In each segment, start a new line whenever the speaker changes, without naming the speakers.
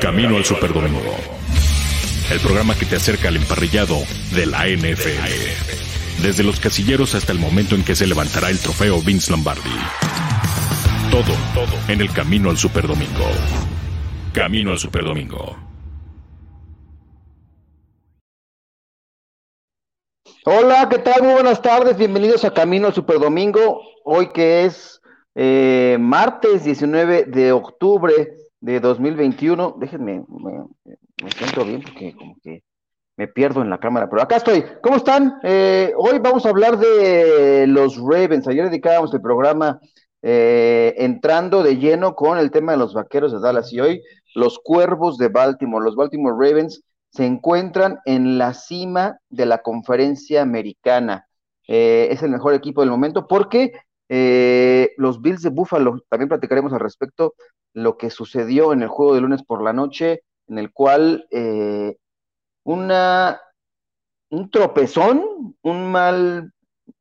Camino al Superdomingo. El programa que te acerca al emparrillado de la NFL. Desde los casilleros hasta el momento en que se levantará el trofeo Vince Lombardi. Todo, todo en el Camino al Superdomingo. Camino al Superdomingo.
Hola, ¿qué tal? Muy buenas tardes, bienvenidos a Camino al Superdomingo. Hoy que es eh, martes 19 de octubre de 2021. Déjenme, me, me siento bien porque como que me pierdo en la cámara, pero acá estoy. ¿Cómo están? Eh, hoy vamos a hablar de los Ravens. Ayer dedicábamos el programa eh, entrando de lleno con el tema de los vaqueros de Dallas y hoy los cuervos de Baltimore. Los Baltimore Ravens se encuentran en la cima de la conferencia americana. Eh, es el mejor equipo del momento porque eh, los Bills de Buffalo, también platicaremos al respecto, lo que sucedió en el juego de lunes por la noche, en el cual eh, una, un tropezón, un mal,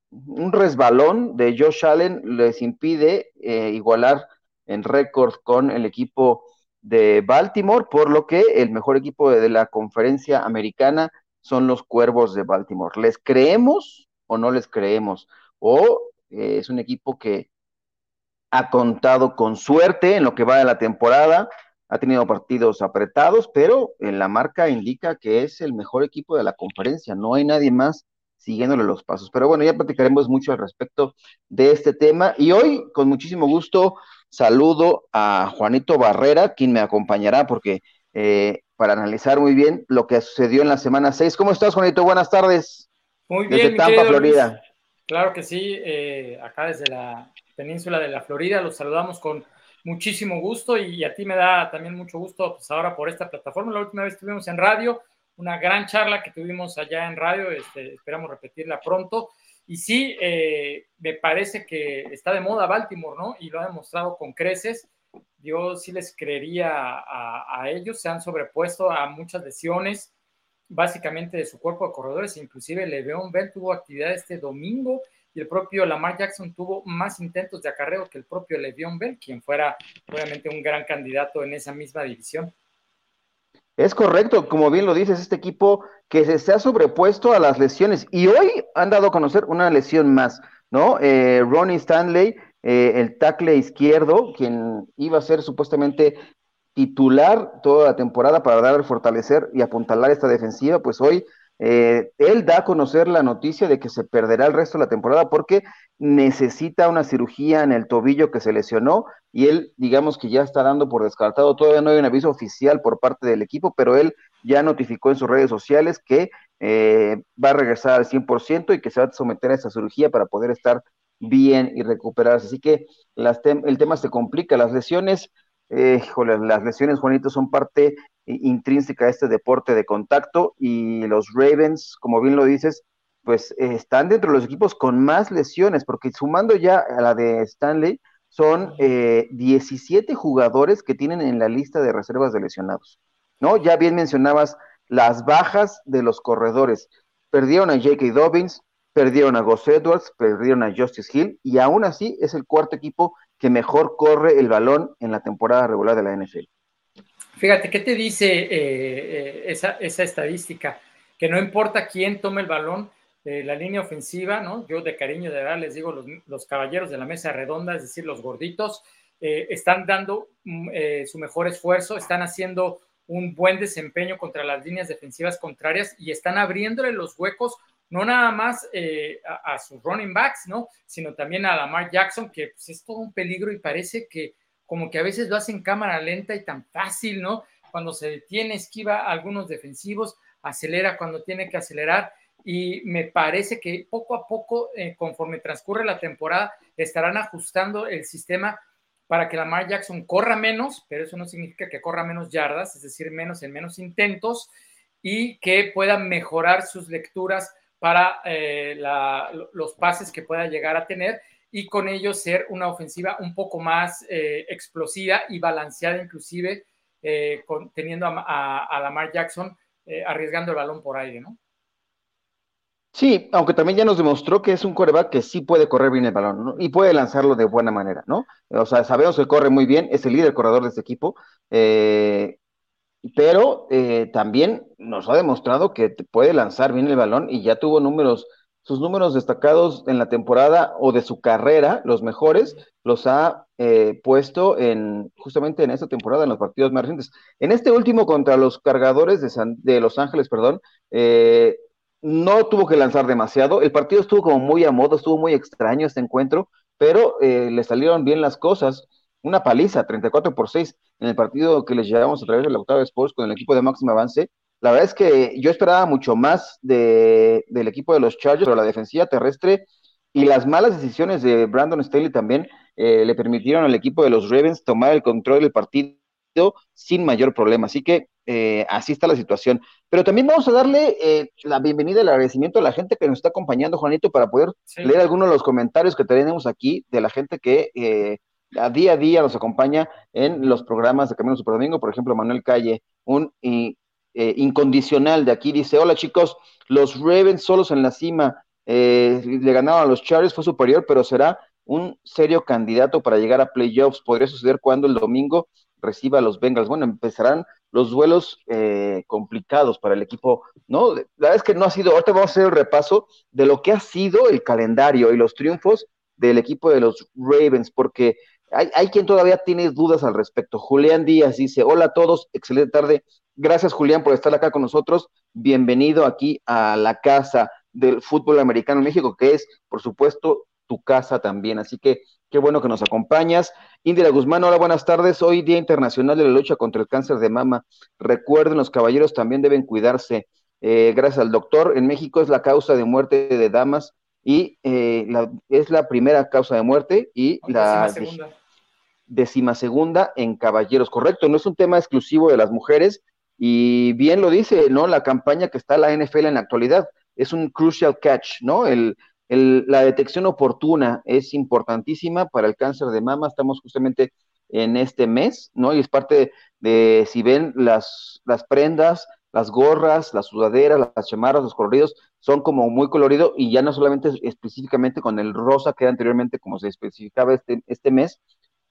un resbalón de Josh Allen les impide igualar en récord con el equipo de Baltimore, por lo que el mejor equipo de, la conferencia americana son los Cuervos de Baltimore. ¿Les creemos o no les creemos? O eh, es un equipo que ha contado con suerte en lo que va de la temporada, ha tenido partidos apretados, pero en la marca indica que es el mejor equipo de la conferencia, no hay nadie más siguiéndole los pasos. Pero bueno, ya platicaremos mucho al respecto de este tema y hoy, con muchísimo gusto, saludo a Juanito Barrera, quien me acompañará porque eh, para analizar muy bien lo que sucedió en la semana 6. ¿Cómo estás, Juanito? Buenas tardes.
Muy bien. Desde Tampa, Florida. Claro que sí, eh, acá desde la península de la Florida, los saludamos con muchísimo gusto y a ti me da también mucho gusto pues ahora por esta plataforma. La última vez estuvimos en radio, una gran charla que tuvimos allá en radio, este, esperamos repetirla pronto. Y sí, eh, me parece que está de moda Baltimore, ¿no? Y lo ha demostrado con creces. Yo sí les creería a, ellos, se han sobrepuesto a muchas lesiones, básicamente de su cuerpo de corredores, inclusive Le'Veon Bell tuvo actividad este domingo y el propio Lamar Jackson tuvo más intentos de acarreo que el propio Le'Veon Bell, quien fuera obviamente un gran candidato en esa misma división.
Es correcto, como bien lo dices, este equipo que se, ha sobrepuesto a las lesiones y hoy han dado a conocer una lesión más, ¿no? Eh, Ronnie Stanley, eh, el tackle izquierdo, quien iba a ser supuestamente titular toda la temporada para dar, fortalecer y apuntalar esta defensiva, pues hoy eh, él da a conocer la noticia de que se perderá el resto de la temporada porque necesita una cirugía en el tobillo que se lesionó y él, digamos que ya está dando por descartado. Todavía no hay un aviso oficial por parte del equipo, pero él ya notificó en sus redes sociales que eh, va a regresar al 100% y que se va a someter a esa cirugía para poder estar bien y recuperarse. Así que el tema se complica. Las lesiones, eh, las lesiones, Juanito, son parte intrínseca a este deporte de contacto y los Ravens, como bien lo dices, pues están dentro de los equipos con más lesiones, porque sumando ya a la de Stanley, son 17 eh, jugadores que tienen en la lista de reservas de lesionados, ¿no? Ya bien mencionabas las bajas de los corredores. Perdieron a J.K. Dobbins, perdieron a Gus Edwards, perdieron a Justice Hill, y aún así es el cuarto equipo que mejor corre el balón en la temporada regular de la NFL.
Fíjate, ¿qué te dice eh, eh, esa, estadística? Que no importa quién tome el balón, de la línea ofensiva, ¿no? Yo de cariño de verdad les digo, los, caballeros de la mesa redonda, es decir, los gorditos, eh, están dando mm, su mejor esfuerzo, están haciendo un buen desempeño contra las líneas defensivas contrarias y están abriéndole los huecos, no nada más a, sus running backs, ¿no? Sino también a Lamar Jackson, que pues, es todo un peligro y parece que como que a veces lo hace en cámara lenta y tan fácil, ¿no? Cuando se detiene, esquiva a algunos defensivos, acelera cuando tiene que acelerar y me parece que poco a poco, eh, conforme transcurre la temporada, estarán ajustando el sistema para que Lamar Jackson corra menos, pero eso no significa que corra menos yardas, es decir, menos en menos intentos, y que pueda mejorar sus lecturas para eh, los pases que pueda llegar a tener y con ello ser una ofensiva un poco más eh, explosiva y balanceada inclusive, eh, teniendo a, Lamar Jackson arriesgando el balón por aire, ¿no?
Sí, aunque también ya nos demostró que es un coreback que sí puede correr bien el balón ¿no? y puede lanzarlo de buena manera, ¿no? O sea, sabemos que corre muy bien, es el líder corredor de este equipo. Pero eh, también nos ha demostrado que puede lanzar bien el balón y ya tuvo números, sus números destacados en la temporada o de su carrera, los mejores, los ha eh, puesto en justamente en esta temporada en los partidos más recientes. En este último contra los cargadores de, de Los Ángeles, perdón, eh, no tuvo que lanzar demasiado. El partido estuvo como muy a modo, estuvo muy extraño este encuentro, pero le salieron bien las cosas una paliza, 34 por 6, en el partido que les llevamos a través de la octava Sports con el equipo de máximo avance. La verdad es que yo esperaba mucho más de, del equipo de los Chargers, pero la defensiva terrestre y las malas decisiones de Brandon Staley también eh, le permitieron al equipo de los Ravens tomar el control del partido sin mayor problema. Así que eh, así está la situación. Pero también vamos a darle eh, la bienvenida y el agradecimiento a la gente que nos está acompañando, Juanito, para poder leer algunos de los comentarios que tenemos aquí de la gente que a día a día nos acompaña en los programas de Camino Super Domingo, por ejemplo, Manuel Calle, un eh, incondicional de aquí, dice, hola chicos, los Ravens solos en la cima, eh, le ganaron a los Chargers, fue superior, pero será un serio candidato para llegar a playoffs. Podría suceder cuando el domingo reciba a los Bengals. Bueno, empezarán los duelos eh, complicados para el equipo, ¿no? La verdad es que no ha sido, ahorita vamos a hacer el repaso de lo que ha sido el calendario y los triunfos del equipo de los Ravens, porque hay, quien todavía tiene dudas al respecto. Julián Díaz dice, hola a todos, excelente tarde. Gracias Julián por estar acá con nosotros. Bienvenido aquí a la casa del fútbol americano en México, que es, por supuesto, tu casa también. Así que qué bueno que nos acompañas. Indira Guzmán, hola, buenas tardes. Hoy Día Internacional de la Lucha contra el Cáncer de Mama. Recuerden, los caballeros también deben cuidarse. Eh, gracias al doctor. En México es la causa de muerte de damas y eh, es la primera causa de muerte y la decimasegunda en caballeros, correcto, no es un tema exclusivo de las mujeres y bien lo dice, ¿no? La campaña que está la NFL en la actualidad es un crucial catch, ¿no? El, la detección oportuna es importantísima para el cáncer de mama, estamos justamente en este mes, ¿no? Y es parte de, si ven las, las prendas, las gorras, las sudaderas, las chamarras, los coloridos, son como muy colorido y ya no solamente específicamente con el rosa que era anteriormente como se especificaba este, este mes,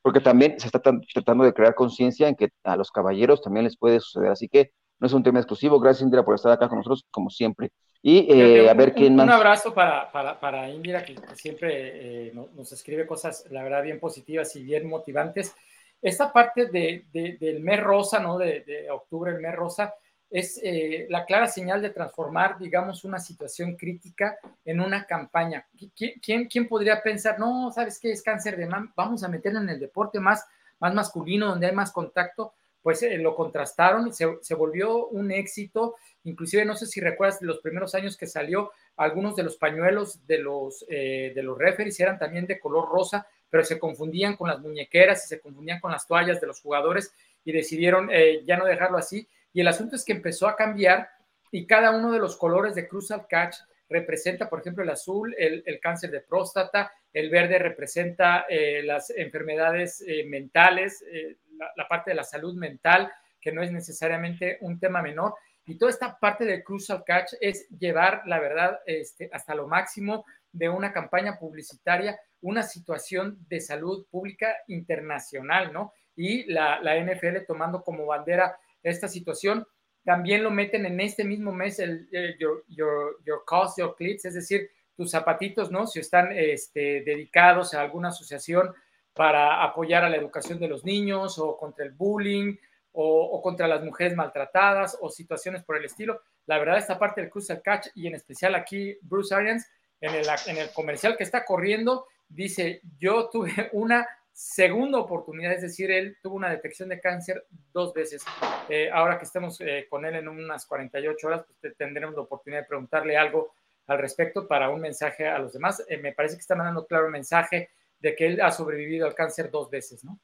porque también se está tratando de crear conciencia en que a los caballeros también les puede suceder. Así que no es un tema exclusivo. Gracias, Indira, por estar acá con nosotros, como siempre. Y eh, a ver quién más.
Un abrazo para, para, para Indira, que, siempre eh, nos, escribe cosas, la verdad, bien positivas y bien motivantes. Esta parte de, del mes rosa, ¿no? De, de octubre, el mes rosa, es eh, la clara señal de transformar, digamos, una situación crítica en una campaña. ¿Quién, quién podría pensar, no, sabes qué es cáncer de mama? Vamos a meterlo en el deporte más, más masculino, donde hay más contacto. Pues eh, lo contrastaron y se, se, volvió un éxito. Inclusive, no sé si recuerdas los primeros años que salió, algunos de los pañuelos de los, eh, de los referees eran también de color rosa, pero se confundían con las muñequeras y se confundían con las toallas de los jugadores y decidieron ya no dejarlo así y el asunto es que empezó a cambiar y cada uno de los colores de Crucial Catch representa, por ejemplo, el azul, el, cáncer de próstata, el verde representa eh, las enfermedades eh, mentales, eh, la, parte de la salud mental, que no es necesariamente un tema menor. Y toda esta parte de Crucial Catch es llevar, la verdad, este, hasta lo máximo de una campaña publicitaria, una situación de salud pública internacional, ¿no? Y la, la NFL tomando como bandera esta situación. También lo meten en este mismo mes el, your, your, your cost, your clips, es decir, tus zapatitos, ¿no? Si están este, dedicados a alguna asociación para apoyar a la educación de los niños o contra el bullying o, contra las mujeres maltratadas o situaciones por el estilo. La verdad, esta parte del Crucial Catch y en especial aquí Bruce Arians en el, en el comercial que está corriendo, dice, yo tuve una segunda oportunidad, es decir, él tuvo una detección de cáncer dos veces. Eh, ahora que estemos eh, con él en unas 48 horas, pues tendremos la oportunidad de preguntarle algo al respecto para un mensaje a los demás. Eh, me parece que está mandando claro el mensaje de que él ha sobrevivido al cáncer dos veces, ¿no?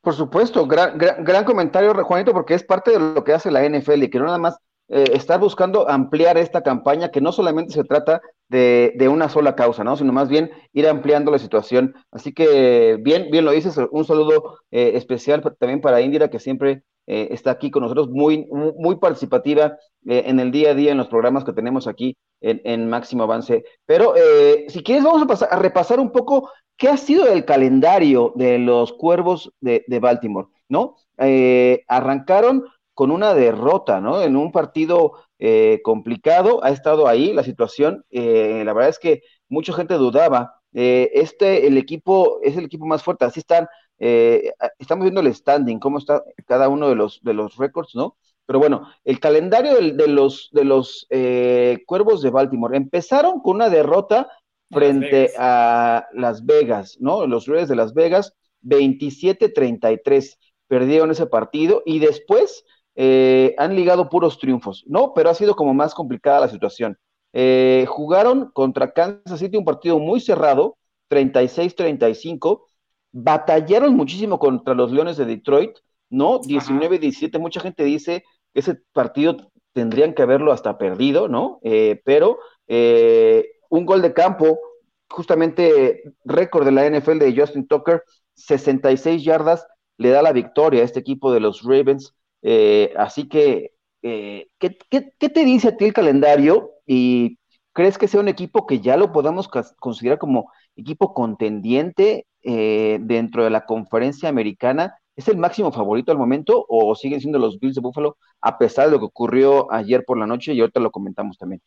Por supuesto, gran, gran, gran comentario, Juanito, porque es parte de lo que hace la NFL y que no nada más eh, estar buscando ampliar esta campaña, que no solamente se trata de, de, una sola causa, ¿no? Sino más bien ir ampliando la situación. Así que bien, bien lo dices, un saludo eh, especial también para Indira, que siempre eh, está aquí con nosotros, muy, muy participativa en el día a día en los programas que tenemos aquí en, en Máximo Avance. Pero si quieres, vamos a repasar un poco qué ha sido el calendario de los cuervos de, de Baltimore, ¿no? arrancaron con una derrota, ¿no? En un partido eh, complicado, ha estado ahí la situación, eh, la verdad es que mucha gente dudaba, eh, este, el equipo, es el equipo más fuerte, así están, estamos viendo el standing, cómo está cada uno de los, de los récords, ¿no? Pero bueno, el calendario de, los, de los Cuervos de Baltimore empezaron con una derrota frente a Las Vegas, ¿no? Los Reyes de Las Vegas, 27-33 perdieron ese partido y después eh, han ligado puros triunfos, ¿no? Pero ha sido como más complicada la situación. Eh, jugaron contra Kansas City un partido muy cerrado, 36-35, batallaron muchísimo contra los Leones de Detroit, ¿no? 19-17, mucha gente dice que ese partido tendrían que haberlo hasta perdido, ¿no? Eh, pero un gol de campo, justamente récord de la NFL de Justin Tucker, 66 yardas, le da la victoria a este equipo de los Ravens. Eh, así que, eh, ¿qué, te dice a ti el calendario? ¿Y crees que sea un equipo que ya lo podamos considerar como equipo contendiente eh, dentro de la conferencia americana? ¿Es el máximo favorito al momento o siguen siendo los Bills de Buffalo a pesar de lo que ocurrió ayer por la noche y ahorita lo comentamos también?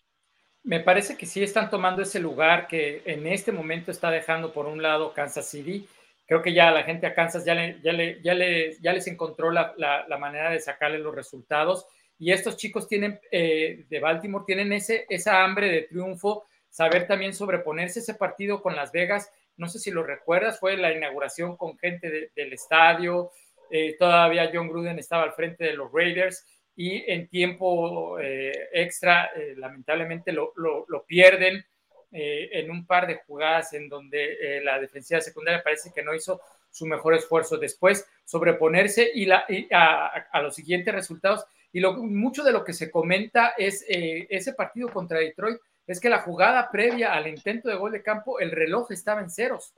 Me parece que sí están tomando ese lugar que en este momento está dejando por un lado Kansas City creo que ya la gente a Kansas ya, ya, ya, ya les encontró la, la, manera de sacarle los resultados. Y estos chicos tienen, eh, de Baltimore, tienen ese, esa hambre de triunfo, saber también sobreponerse ese partido con Las Vegas. No sé si lo recuerdas, fue la inauguración con gente del estadio. Eh, todavía John Gruden estaba al frente de los Raiders y en tiempo eh, extra, lamentablemente, lo, lo, lo pierden eh, en un par de jugadas en donde eh, la defensiva secundaria parece que no hizo su mejor esfuerzo después, sobreponerse y, la, a, los siguientes resultados. Y lo, mucho de lo que se comenta es eh, ese partido contra Detroit, es que la jugada previa al intento de gol de campo, el reloj estaba en ceros.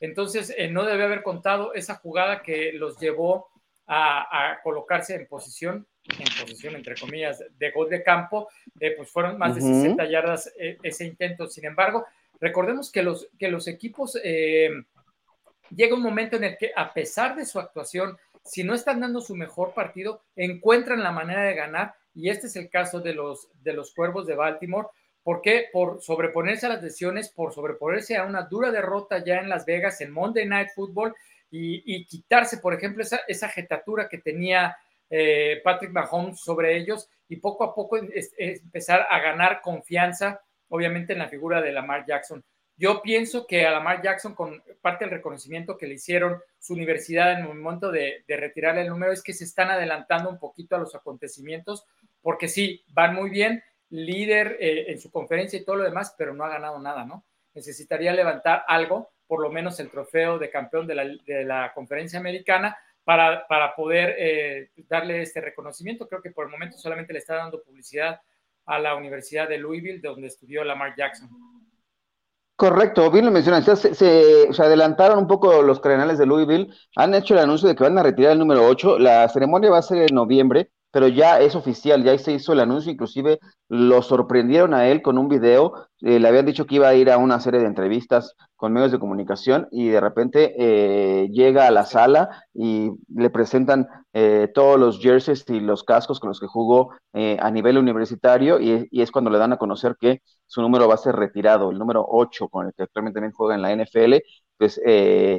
Entonces, no debe haber contado esa jugada que los llevó a, colocarse en posición, en posición entre comillas, de gol de campo, eh, pues fueron más de 60 yardas eh, ese intento. Sin embargo, recordemos que los, que los equipos, eh, llega un momento en el que a pesar de su actuación, si no están dando su mejor partido, encuentran la manera de ganar y este es el caso de los, de los Cuervos de Baltimore. ¿Por qué? Por sobreponerse a las lesiones, por sobreponerse a una dura derrota ya en Las Vegas en Monday Night Football y, quitarse, por ejemplo, esa, esa jetatura que tenía eh, Patrick Mahomes sobre ellos y poco a poco empezar a ganar confianza, obviamente, en la figura de Lamar Jackson. Yo pienso que a Lamar Jackson, con parte del reconocimiento que le hicieron su universidad en el momento de, de retirarle el número, es que se están adelantando un poquito a los acontecimientos, porque sí, van muy bien, líder eh, en su conferencia y todo lo demás, pero no ha ganado nada, ¿no? Necesitaría levantar algo por lo menos el trofeo de campeón de la, conferencia americana para, para poder eh, darle este reconocimiento. Creo que por el momento solamente le está dando publicidad a la Universidad de Louisville, donde estudió Lamar Jackson.
Correcto, bien lo mencionas. Se, se, adelantaron un poco los cardenales de Louisville. Han hecho el anuncio de que van a retirar el número 8. La ceremonia va a ser en noviembre pero ya es oficial, ya se hizo el anuncio, inclusive lo sorprendieron a él con un video, eh, le habían dicho que iba a ir a una serie de entrevistas con medios de comunicación y de repente eh, llega a la sala y le presentan eh, todos los jerseys y los cascos con los que jugó a nivel universitario y, es cuando le dan a conocer que su número va a ser retirado, el número 8 con el que actualmente también juega en la NFL, pues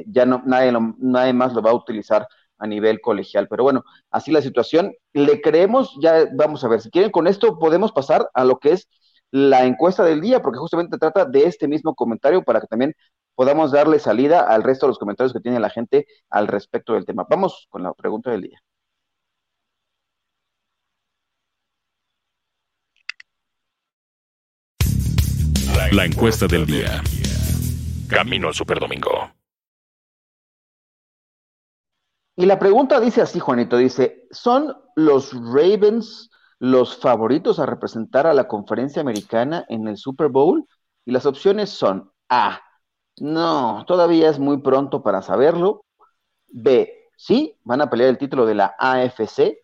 ya no, nadie, nadie más lo va a utilizar a nivel colegial. Pero bueno, así la situación. Le creemos, ya vamos a ver, si quieren con esto podemos pasar a lo que es la encuesta del día, porque justamente trata de este mismo comentario para que también podamos darle salida al resto de los comentarios que tiene la gente al respecto del tema. Vamos con la pregunta del día.
La encuesta del día. Camino al Superdomingo.
Y la pregunta dice así, Juanito, dice, ¿son los Ravens los favoritos a representar a la conferencia americana en el Super Bowl? Y las opciones son A, no, todavía es muy pronto para saberlo. B, sí, van a pelear el título de la AFC.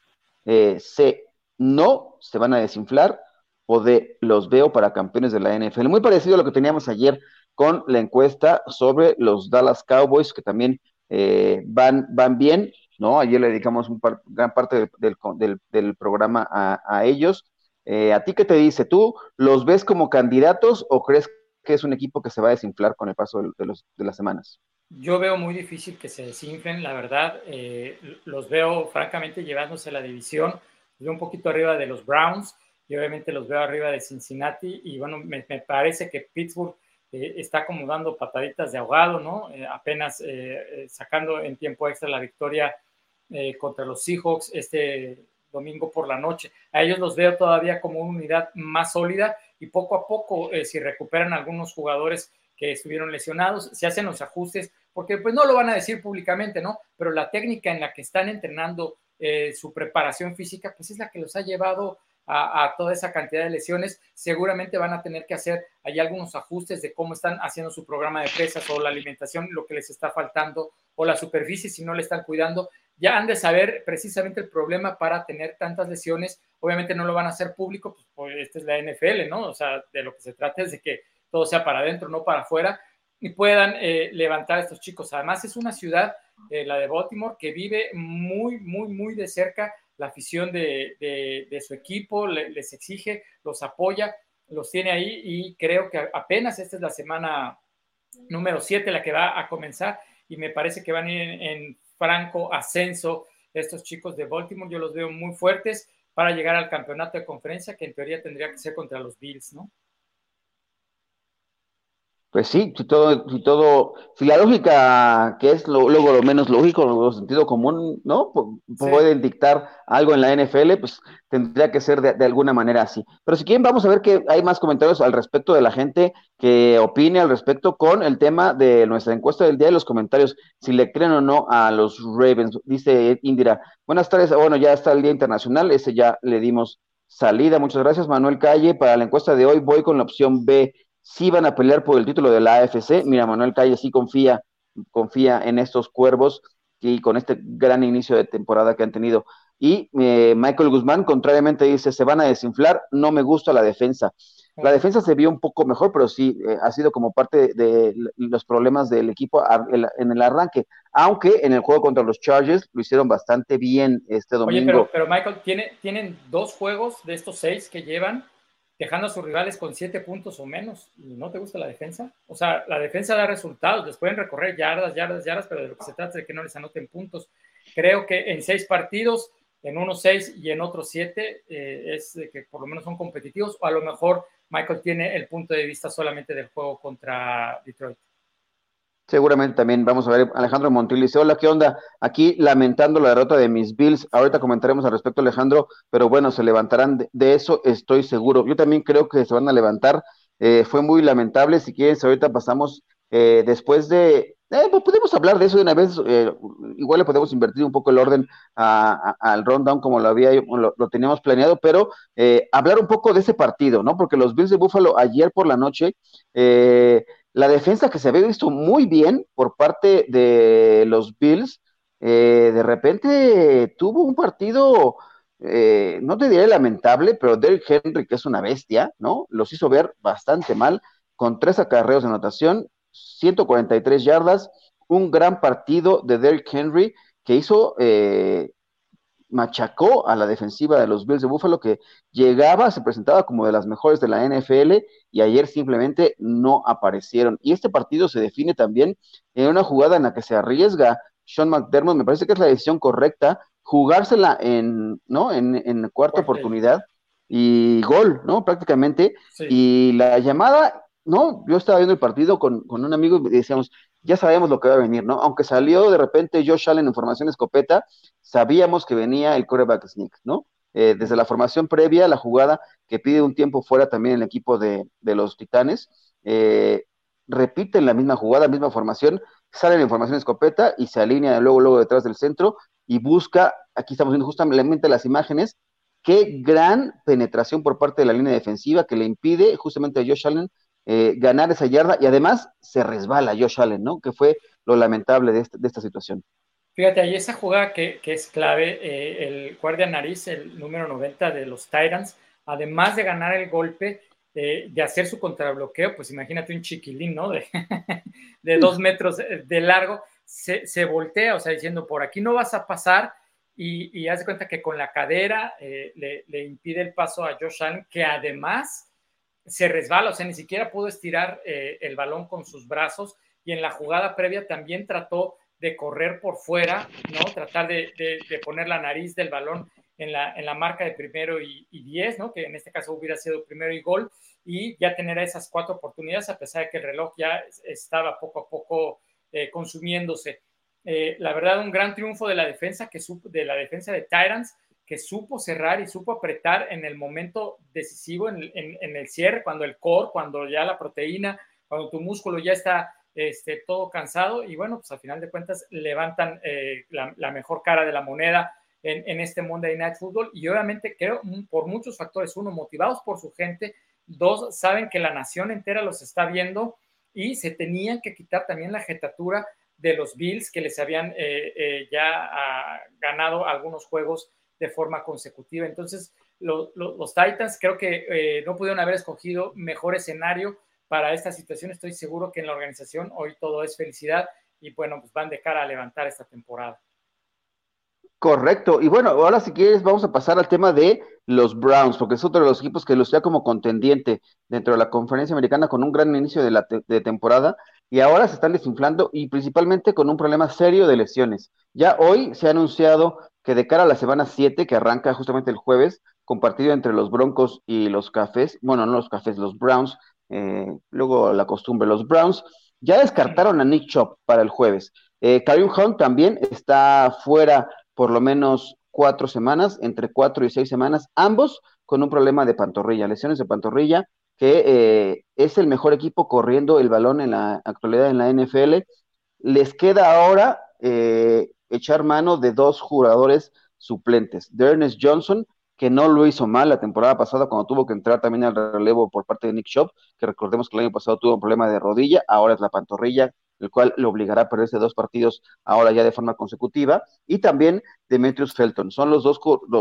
Eh, C, no, se van a desinflar. O D, los veo para campeones de la NFL. Muy parecido a lo que teníamos ayer con la encuesta sobre los Dallas Cowboys, que también eh, van, van bien. ¿no? Ayer le dedicamos gran parte del, programa a, ellos. Eh, ¿A ti qué te dice? ¿Tú los ves como candidatos o crees que es un equipo que se va a desinflar con el paso de, las semanas?
Yo veo muy difícil que se desinflen, la verdad. Eh, los veo francamente llevándose la división. Los veo un poquito arriba de los Browns y obviamente los veo arriba de Cincinnati. Y bueno, me, parece que Pittsburgh eh, está como dando pataditas de ahogado, ¿no? apenas sacando en tiempo extra la victoria eh, contra los Seahawks este domingo por la noche. A ellos los veo todavía como una unidad más sólida y poco a poco, eh, si recuperan algunos jugadores que estuvieron lesionados, se hacen los ajustes, porque pues no lo van a decir públicamente, ¿no? Pero la técnica en la que están entrenando eh, su preparación física, pues es la que los ha llevado a, toda esa cantidad de lesiones, seguramente van a tener que hacer ahí algunos ajustes de cómo están haciendo su programa de presas o la alimentación, lo que les está faltando, o la superficie si no le están cuidando. Ya han de saber precisamente el problema para tener tantas lesiones. Obviamente no lo van a hacer público, pues, pues esta es la NFL, ¿no? O sea, de lo que se trata es de que todo sea para adentro, no para afuera, y puedan eh, levantar a estos chicos. Además, es una ciudad, eh, la de Baltimore, que vive muy, muy, muy de cerca la afición de, su equipo, les exige, los apoya, los tiene ahí y creo que apenas esta es la semana número 7 la que va a comenzar y me parece que van a ir en, franco ascenso estos chicos de Baltimore, yo los veo muy fuertes para llegar al campeonato de conferencia que en teoría tendría que ser contra los Bills, ¿no?
Pues sí, si todo, si todo, si la lógica, que es luego lo menos lógico, lo sentido común, ¿no? pueden dictar algo en la NFL, pues tendría que ser de, alguna manera así. Pero si quieren, vamos a ver que hay más comentarios al respecto de la gente que opine al respecto con el tema de nuestra encuesta del día y los comentarios, si le creen o no a los Ravens. Dice Indira, buenas tardes, bueno, ya está el Día Internacional, ese ya le dimos salida. Muchas gracias, Manuel Calle. Para la encuesta de hoy voy con la opción B sí van a pelear por el título de la AFC. Mira, Manuel Calle sí confía, confía en estos cuervos y con este gran inicio de temporada que han tenido. Y eh, Michael Guzmán, contrariamente, dice, se van a desinflar, no me gusta la defensa. La defensa se vio un poco mejor, pero sí eh, ha sido como parte de los problemas del equipo en el arranque, aunque en el juego contra los Chargers lo hicieron bastante bien este domingo.
Oye, pero, pero Michael, ¿tiene, tienen dos juegos de estos seis que llevan dejando a sus rivales con siete puntos o menos y no te gusta la defensa. O sea, la defensa da resultados, les pueden recorrer yardas, yardas, yardas, pero de lo que se trata es de que no les anoten puntos. Creo que en seis partidos, en unos seis y en otros siete, eh, es que por lo menos son competitivos, o a lo mejor Michael tiene el punto de vista solamente del juego contra Detroit.
Seguramente también vamos a ver Alejandro Montiel dice, hola, ¿qué onda? Aquí lamentando la derrota de mis Bills. Ahorita comentaremos al respecto, Alejandro, pero bueno, se levantarán de, eso, estoy seguro. Yo también creo que se van a levantar. Eh, fue muy lamentable. Si quieren, ahorita pasamos eh, después de... Eh, pues podemos hablar de eso de una vez. igual le podemos invertir un poco el orden al rundown como lo había lo, teníamos planeado, pero hablar un poco de ese partido, ¿no? Porque los Bills de Buffalo ayer por la noche... Eh, la defensa que se había visto muy bien por parte de los Bills, eh, de repente tuvo un partido, eh, no te diré lamentable, pero Derrick Henry, que es una bestia, ¿no? Los hizo ver bastante mal, con tres acarreos de anotación, 143 yardas, un gran partido de Derrick Henry que hizo eh, machacó a la defensiva de los Bills de Buffalo que llegaba, se presentaba como de las mejores de la NFL y ayer simplemente no aparecieron. Y este partido se define también en una jugada en la que se arriesga Sean McDermott, me parece que es la decisión correcta, jugársela en, ¿no? En, cuarta oportunidad y gol, ¿no? Prácticamente. Y la llamada, ¿no? Yo estaba viendo el partido con, con un amigo y decíamos, ya sabemos lo que va a venir, ¿no? Aunque salió de repente Josh Allen en formación escopeta, sabíamos que venía el quarterback sneak, ¿no? Eh, desde la formación previa, la jugada que pide un tiempo fuera también el equipo de, los Titanes, eh, repiten la misma jugada, misma formación, salen en formación escopeta y se alinea luego, luego detrás del centro y busca, aquí estamos viendo justamente las imágenes, qué gran penetración por parte de la línea defensiva que le impide justamente a Josh Allen eh, ganar esa yarda y además se resbala Josh Allen, ¿no? Que fue lo lamentable de, este, esta situación.
Fíjate, ahí esa jugada que, es clave, eh, el guardia nariz, el número 90 de los Titans, además de ganar el golpe, eh, de hacer su contrabloqueo, pues imagínate un chiquilín, ¿no? De, de dos metros de largo, se, voltea, o sea, diciendo, por aquí no vas a pasar, y, y hace cuenta que con la cadera eh, le, impide el paso a Josh Allen, que además se resbala, o sea, ni siquiera pudo estirar eh, el balón con sus brazos, y en la jugada previa también trató de correr por fuera, ¿no? Tratar de, poner la nariz del balón en la, en la marca de primero y, diez, ¿no? Que en este caso hubiera sido primero y gol, y ya tener esas cuatro oportunidades, a pesar de que el reloj ya estaba poco a poco eh, consumiéndose. Eh, la verdad, un gran triunfo de la defensa, que de la defensa de Tyrants, que supo cerrar y supo apretar en el momento decisivo, en, el cierre, cuando el core, cuando ya la proteína, cuando tu músculo ya está este, todo cansado y bueno, pues al final de cuentas levantan eh, la, mejor cara de la moneda en, este Monday Night Football. Y obviamente creo por muchos factores, uno, motivados por su gente, dos, saben que la nación entera los está viendo y se tenían que quitar también la jetatura de los Bills que les habían eh, eh, ya ah, ganado algunos juegos de forma consecutiva. Entonces, los Titans creo que no pudieron haber escogido mejor escenario para esta situación. Estoy seguro que en la organización hoy todo es felicidad y bueno, pues van de cara a levantar esta temporada.
Correcto. Y bueno, ahora si quieres vamos a pasar al tema de los Browns, porque es otro de los equipos que ya como contendiente dentro de la conferencia americana con un gran inicio de la de temporada y ahora se están desinflando y principalmente con un problema serio de lesiones. Ya hoy se ha anunciado que de cara a la semana 7, que arranca justamente el jueves, compartido entre los Broncos y los Cafés, bueno, no los Cafés, los Browns, eh, luego la costumbre, los Browns ya descartaron a Nick Chop para el jueves. Eh, Karim Hunt también está fuera por lo menos cuatro semanas, entre cuatro y seis semanas, ambos con un problema de pantorrilla, lesiones de pantorrilla, que eh, es el mejor equipo corriendo el balón en la actualidad en la NFL. Les queda ahora echar mano de dos jugadores suplentes, Dernes Johnson que no lo hizo mal la temporada pasada cuando tuvo que entrar también al relevo por parte de Nick Shop, que recordemos que el año pasado tuvo un problema de rodilla, ahora es la pantorrilla, el cual le obligará a perderse dos partidos ahora ya de forma consecutiva, y también Demetrius Felton. Son los dos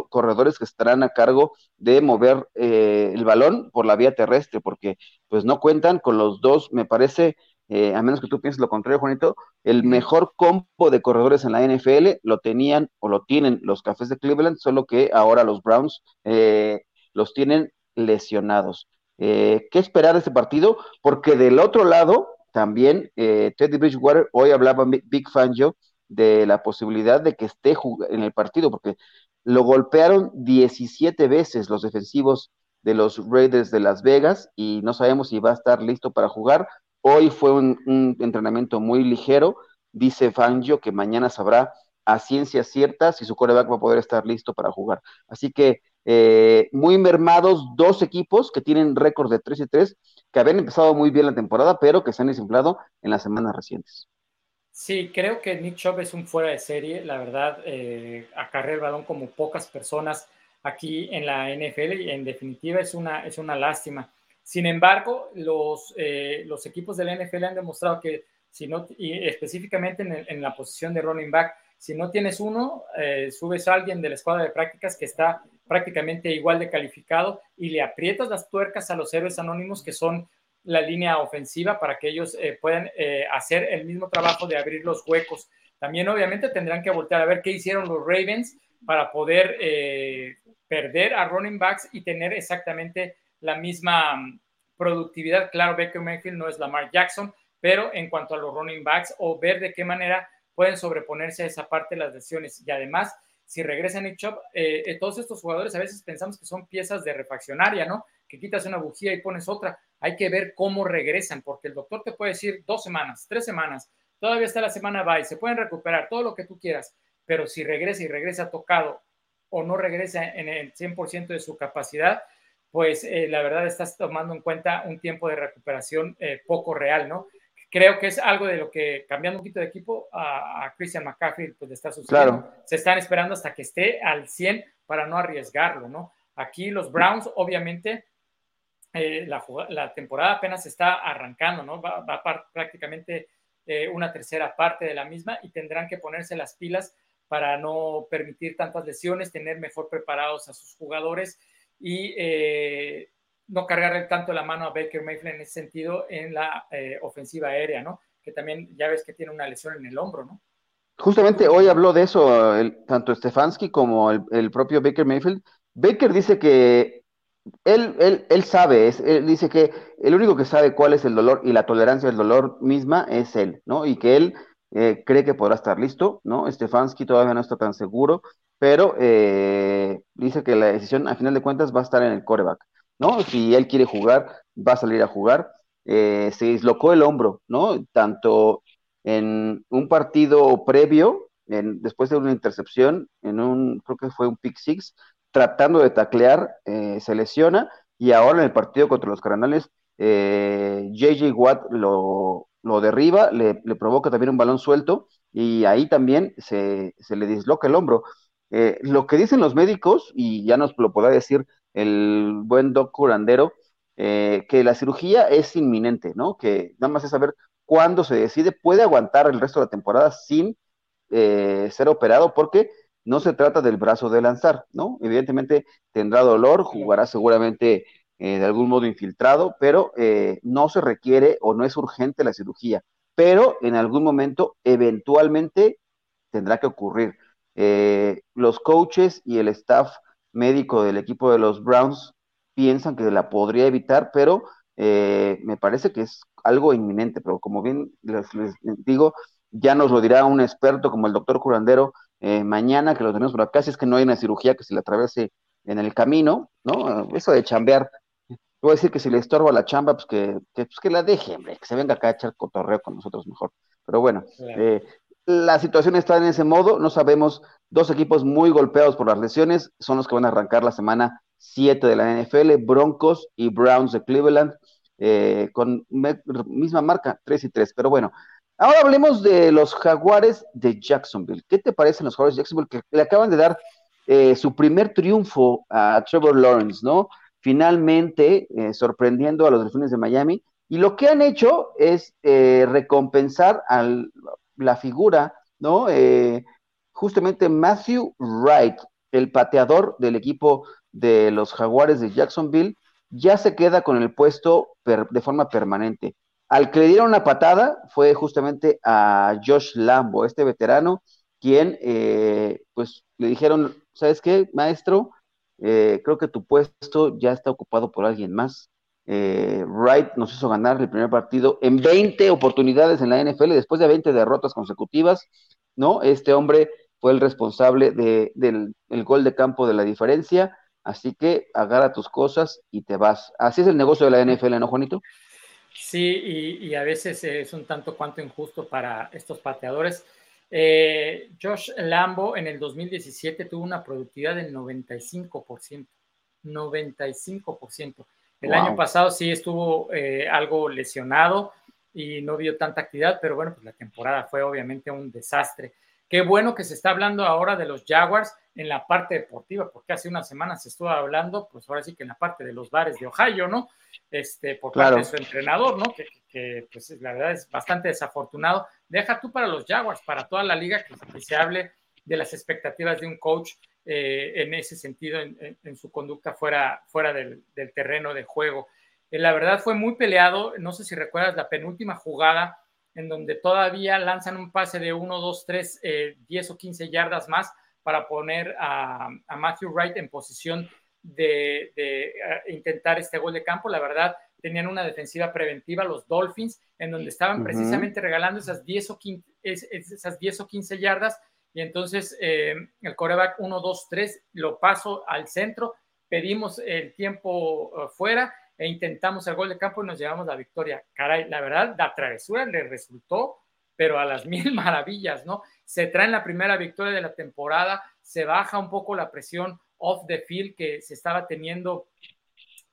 corredores que estarán a cargo de mover eh, el balón por la vía terrestre, porque pues no cuentan con los dos, me parece, eh, a menos que tú pienses lo contrario, Juanito, el mejor combo de corredores en la NFL lo tenían o lo tienen los Cafés de Cleveland, solo que ahora los Browns eh, los tienen lesionados. Eh, ¿Qué esperar de este partido? Porque del otro lado, también Teddy Bridgewater, hoy hablaba Big Fangio de la posibilidad de que esté en el partido, porque lo golpearon 17 veces los defensivos de los Raiders de Las Vegas y no sabemos si va a estar listo para jugar Hoy fue un, entrenamiento muy ligero. Dice Fangio que mañana sabrá a ciencia cierta si su coreback va a poder estar listo para jugar. Así que eh, muy mermados dos equipos que tienen récord de 3 y 3, que habían empezado muy bien la temporada, pero que se han desinflado en las semanas recientes.
Sí, creo que Nick Chubb es un fuera de serie, la verdad, eh, acarrea el balón como pocas personas aquí en la NFL y en definitiva es una, es una lástima. Sin embargo, los, eh, los equipos de la NFL han demostrado que, si no, y específicamente en, la posición de running back, si no tienes uno, eh, subes a alguien de la escuadra de prácticas que está prácticamente igual de calificado y le aprietas las tuercas a los héroes anónimos que son la línea ofensiva para que ellos eh, puedan hacer el mismo trabajo de abrir los huecos. También obviamente tendrán que voltear a ver qué hicieron los Ravens para poder perder a running backs y tener exactamente la misma mm, productividad. Claro, Baker Mayfield no es Lamar Jackson, pero en cuanto a los running backs o ver de qué manera pueden sobreponerse a esa parte de las lesiones. Y además, si regresan Nick Chubb, eh, eh, todos estos jugadores a veces pensamos que son piezas de refaccionaria, ¿no? Que quitas una bujía y pones otra. Hay que ver cómo regresan, porque el doctor te puede decir dos semanas, tres semanas, todavía está la semana bye, se pueden recuperar, todo lo que tú quieras, pero si regresa y regresa tocado o no regresa en el 100% de su capacidad, pues eh, la verdad estás tomando en cuenta un tiempo de recuperación eh, poco real, ¿no? Creo que es algo de lo que, cambiando un poquito de equipo, a, Christian McCaffrey pues le está sucediendo. Se están esperando hasta que esté al 100 para no arriesgarlo, ¿no? Aquí los Browns, obviamente, eh, la, temporada apenas está arrancando, ¿no? Va, va prácticamente una tercera parte de la misma y tendrán que ponerse las pilas para no permitir tantas lesiones, tener mejor preparados a sus jugadores y eh, no cargar tanto la mano a Baker Mayfield en ese sentido en la eh, ofensiva aérea, ¿no? que también ya ves que tiene una lesión en el hombro, ¿no?
Justamente hoy habló de eso tanto Stefanski como el, propio Baker Mayfield. Baker dice que él, él, él sabe, él dice que el único que sabe cuál es el dolor y la tolerancia del dolor misma es él, ¿no? Y que él eh, cree que podrá estar listo, ¿no? Stefanski todavía no está tan seguro, pero eh, dice que la decisión, a final de cuentas, va a estar en el coreback, ¿no? Si él quiere jugar, va a salir a jugar. Eh, se dislocó el hombro, ¿no? Tanto en un partido previo, en, después de una intercepción, en un, creo que fue un pick six, tratando de taclear, eh, se lesiona, y ahora en el partido contra los Cardenales, JJ eh, Watt lo, lo derriba, le, provoca también un balón suelto, y ahí también se, se le disloca el hombro. Eh, lo que dicen los médicos, y ya nos lo podrá decir el buen doc curandero, que la cirugía es inminente, ¿no? Que nada más es saber cuando se decide, puede aguantar el resto de la temporada sin eh, ser operado, porque no se trata del brazo de lanzar, ¿no? Evidentemente tendrá dolor, jugará seguramente eh, de algún modo infiltrado, pero eh, no se requiere o no es urgente la cirugía, pero en algún momento eventualmente tendrá que ocurrir. Los coaches y el staff médico del equipo de los Browns piensan que la podría evitar, pero me parece que es algo inminente, pero como bien les, digo, ya nos lo dirá un experto como el doctor Curandero eh, mañana, que lo tenemos por acá, si es que no hay una cirugía que se le atravese en el camino, ¿no? Eso de chambear, voy a decir que si le estorba la chamba, pues que, que, pues que la deje, hombre, que se venga acá a echar cotorreo con nosotros mejor. Pero bueno, eh, la situación está en ese modo, no sabemos, dos equipos muy golpeados por las lesiones, son los que van a arrancar la semana 7 de la NFL, Broncos y Browns de Cleveland. Eh, con misma marca, 3 y 3. Pero bueno, ahora hablemos de los Jaguares de Jacksonville. ¿Qué te parecen los Jaguares de Jacksonville que le acaban de dar eh, su primer triunfo a Trevor Lawrence, ¿no? Finalmente, eh, sorprendiendo a los Delfines de Miami. Y lo que han hecho es recompensar a la figura, ¿no? justamente Matthew Wright, el pateador del equipo de los Jaguares de Jacksonville, ya se queda con el puesto de forma permanente. Al que le dieron una patada fue justamente a Josh Lambo, este veterano, quien eh, pues le dijeron, ¿sabes qué, maestro? Eh, creo que tu puesto ya está ocupado por alguien más. Eh, Wright nos hizo ganar el primer partido en 20 oportunidades en la NFL, después de 20 derrotas consecutivas, ¿no? Este hombre fue el responsable del gol de campo de la diferencia Así que agarra tus cosas y te vas. Así es el negocio de la NFL, ¿no, Juanito?
Sí, y, a veces es un tanto cuanto injusto para estos pateadores. Eh, Josh Lambo en el 2017 tuvo una productividad del 95%. 95%. El año pasado sí estuvo eh, algo lesionado y no vio tanta actividad, pero bueno, pues la temporada fue obviamente un desastre. Qué bueno que se está hablando ahora de los Jaguars en la parte deportiva, porque hace unas semanas se estuvo hablando, pues ahora sí que en la parte de los bares de Ohio, ¿no? Este, por parte de su entrenador, ¿no? Que, pues la verdad es bastante desafortunado. Deja tú para los Jaguars, para toda la liga, que, se hable de las expectativas de un coach eh, en ese sentido, en, su conducta fuera, fuera del, terreno de juego. Eh, la verdad fue muy peleado, no sé si recuerdas la penúltima jugada en donde todavía lanzan un pase de 1, 2, 3, 10 o 15 yardas más para poner a, Matthew Wright en posición de, eh, intentar este gol de campo. La verdad, tenían una defensiva preventiva, los Dolphins, en donde estaban precisamente regalando esas 10 o 15, esas 10 o 15 yardas. Y entonces eh, el coreback 1, 2, 3 lo paso al centro, pedimos el tiempo eh, fuera e intentamos el gol de campo y nos llevamos la victoria. Caray, la verdad, la travesura le resultó, pero a las mil maravillas, ¿no? Se trae la primera victoria de la temporada, se baja un poco la presión off the field que se estaba teniendo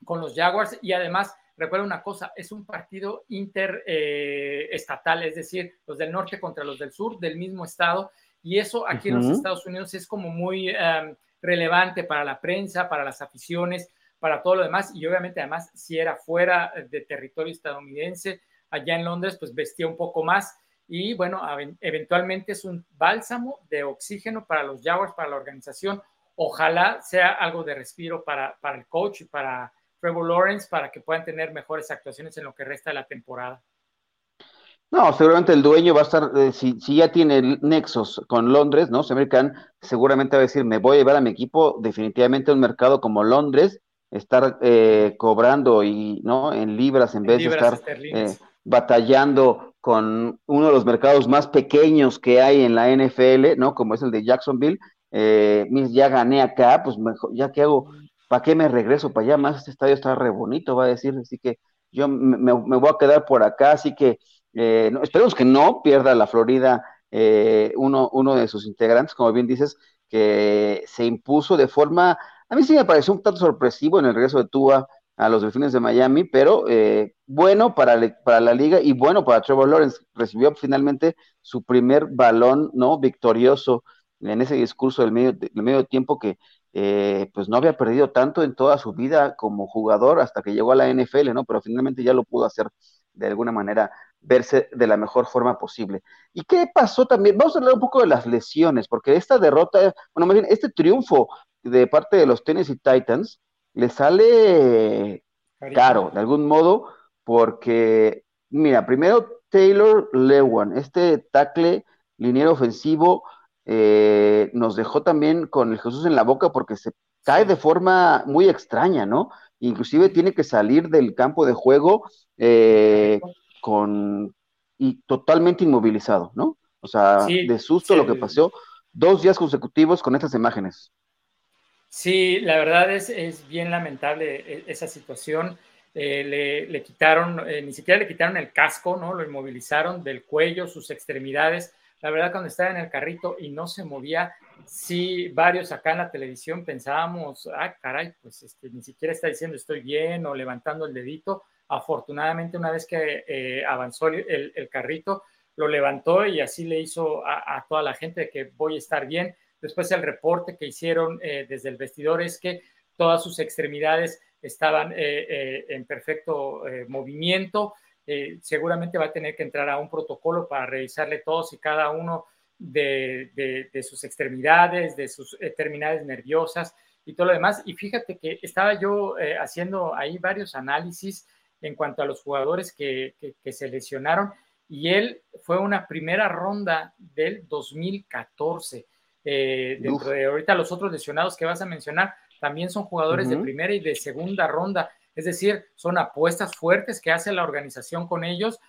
con los Jaguars y además recuerda una cosa, es un partido interestatal, eh, es decir, los del norte contra los del sur del mismo estado, y eso aquí en los Estados Unidos es como muy em, relevante para la prensa, para las aficiones, para todo lo demás. Y obviamente, además, si era fuera de territorio estadounidense, allá en Londres, pues vestía un poco más. Y bueno, eventualmente es un bálsamo de oxígeno para los Jaguars, para la organización. Ojalá sea algo de respiro para, para el coach y para Trevor Lawrence para que puedan tener mejores actuaciones en lo que resta de la temporada.
No, seguramente el dueño va a estar, eh, si, si, ya tiene nexos con Londres, ¿no? American seguramente va a decir, me voy a llevar a mi equipo definitivamente a un mercado como Londres, estar eh, cobrando y, ¿no? En libras en, vez de estar eh, batallando con uno de los mercados más pequeños que hay en la NFL, ¿no? Como es el de Jacksonville. ya gané acá, pues mejor, ya que hago, ¿para qué me regreso para allá? Más este estadio está re bonito, va a decir, así que yo me, me voy a quedar por acá, así que eh, esperemos que no pierda la Florida eh, uno, uno de sus integrantes, como bien dices, que se impuso de forma, a mí sí me pareció un tanto sorpresivo en el regreso de Tua a los Delfines de Miami, pero eh, bueno para, para la liga y bueno para Trevor Lawrence. Recibió finalmente su primer balón no victorioso en ese discurso del medio, del medio tiempo que pues no había perdido tanto en toda su vida como jugador hasta que llegó a la NFL, ¿no? Pero finalmente ya lo pudo hacer de alguna manera verse de la mejor forma posible. ¿Y qué pasó también? Vamos a hablar un poco de las lesiones, porque esta derrota, bueno, más bien, este triunfo de parte de los Tennessee Titans le sale caro, de algún modo, porque, mira, primero Taylor Lewan, este tackle liniero ofensivo, eh, nos dejó también con el Jesús en la boca porque se cae de forma muy extraña, ¿no? Inclusive tiene que salir del campo de juego eh, con y totalmente inmovilizado, ¿no? O sea, de susto lo que pasó, dos días consecutivos con estas imágenes.
Sí, la verdad es, es bien lamentable e, esa situación. Eh, le, quitaron, eh, ni siquiera le quitaron el casco, ¿no? Lo inmovilizaron del cuello, sus extremidades. La verdad, cuando estaba en el carrito y no se movía, sí, varios acá en la televisión pensábamos, ah, caray, pues este, ni siquiera está diciendo estoy bien o levantando el dedito Afortunadamente, una vez que eh, avanzó el, carrito, lo levantó y así le hizo a, toda la gente que voy a estar bien. Después el reporte que hicieron eh, desde el vestidor es que todas sus extremidades estaban eh, en perfecto movimiento. seguramente va a tener que entrar a un protocolo para revisarle todos y cada uno de, de sus extremidades, de sus terminales nerviosas y todo lo demás. Y fíjate que estaba yo haciendo ahí varios análisis en cuanto a los jugadores que, se lesionaron y él fue una primera ronda del 2014. Eh, dentro de ahorita los otros lesionados que vas a mencionar también son jugadores de primera y de segunda ronda, es decir, son apuestas fuertes que hace la organización con ellos.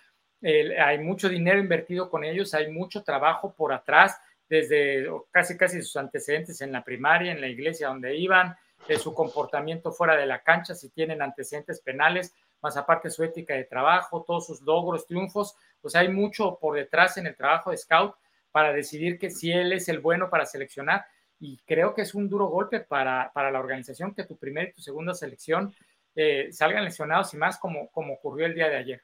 Hay mucho dinero invertido con ellos, hay mucho trabajo por atrás, desde casi casi sus antecedentes en la primaria, en la iglesia donde iban, de su comportamiento fuera de la cancha, si tienen antecedentes penales, más aparte su ética de trabajo, todos sus logros, triunfos, pues hay mucho por detrás en el trabajo de Scout para decidir que si él es el bueno para seleccionar y creo que es un duro golpe para, para la organización que tu primera y tu segunda selección eh, salgan lesionados y más como, como ocurrió el día de ayer.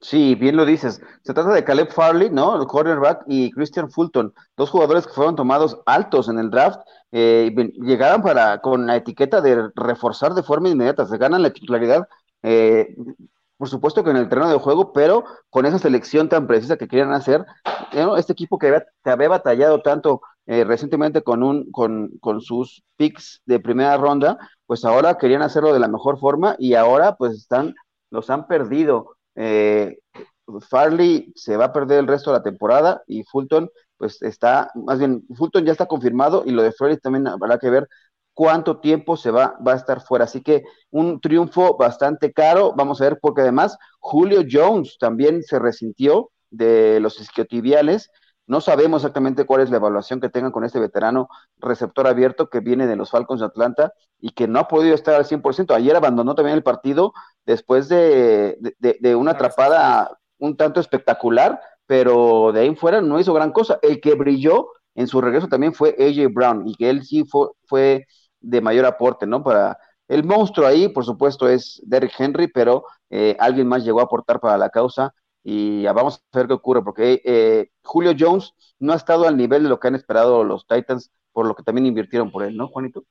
Sí, bien lo dices. Se trata de Caleb Farley, ¿no? El cornerback y Christian Fulton, dos jugadores que fueron tomados altos en el draft, eh, llegaron para con la etiqueta de reforzar de forma inmediata, se ganan la titularidad eh, por supuesto que en el terreno de juego, pero con esa selección tan precisa que querían hacer, este equipo que había, batallado tanto eh, recientemente con, un, con, con, sus picks de primera ronda, pues ahora querían hacerlo de la mejor forma y ahora pues están, los han perdido. Eh, Farley se va a perder el resto de la temporada y Fulton pues está, más bien, Fulton ya está confirmado y lo de Farley también habrá que ver cuánto tiempo se va, va a estar fuera. Así que un triunfo bastante caro. Vamos a ver, porque además Julio Jones también se resintió de los isquiotibiales. No sabemos exactamente cuál es la evaluación que tengan con este veterano receptor abierto que viene de los Falcons de Atlanta y que no ha podido estar al 100%. Ayer abandonó también el partido después de, de una atrapada un tanto espectacular, pero de ahí fuera no hizo gran cosa. El que brilló en su regreso también fue AJ Brown y que él sí fue, fue de mayor aporte, ¿no? Para el monstruo ahí, por supuesto, es Derrick Henry, pero eh, alguien más llegó a aportar para la causa y vamos a ver qué ocurre, porque eh, Julio Jones no ha estado al nivel de lo que han esperado los Titans, por lo que también invirtieron por él, ¿no, Juanito?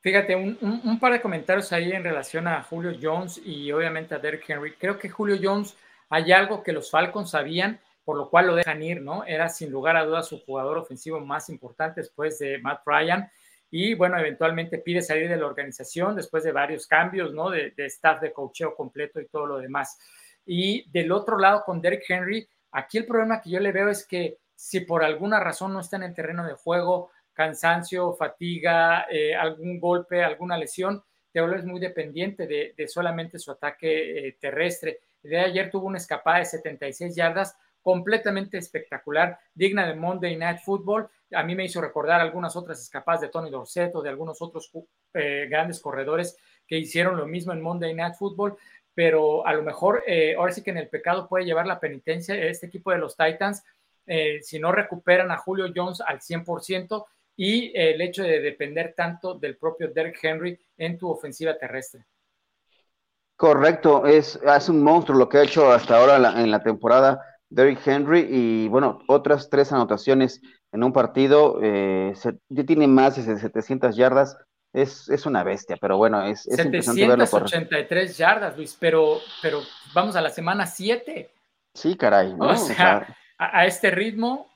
Fíjate, un, par de comentarios ahí en relación a Julio Jones y obviamente a Derrick Henry. Creo que Julio Jones hay algo que los Falcons sabían, por lo cual lo dejan ir, ¿no? Era sin lugar a dudas su jugador ofensivo más importante después de Matt Ryan y bueno, eventualmente pide salir de la organización después de varios cambios, ¿no? De, staff de cocheo completo y todo lo demás. Y del otro lado, con Derek Henry, aquí el problema que yo le veo es que si por alguna razón no está en el terreno de juego, cansancio, fatiga, eh, algún golpe, alguna lesión, te vuelves muy dependiente de, solamente su ataque eh, terrestre. De ayer tuvo una escapada de 76 yardas, completamente espectacular, digna de Monday Night Football. A mí me hizo recordar algunas otras escapadas de Tony Dorset o de algunos otros eh, grandes corredores que hicieron lo mismo en Monday Night Football, pero a lo mejor ahora sí que en el pecado puede llevar la penitencia este equipo de los Titans si no recuperan a Julio Jones al 100% y el hecho de depender tanto del propio Derek Henry en tu ofensiva terrestre.
Correcto, es, un monstruo lo que ha hecho hasta ahora en la temporada Derrick Henry y bueno, otras tres anotaciones en un partido, eh, tiene más de 700 yardas, es, es una bestia, pero bueno, es, es
783 yardas, Luis, pero, pero vamos a la semana 7.
Sí, caray,
¿no? O sea, a, a, este ritmo,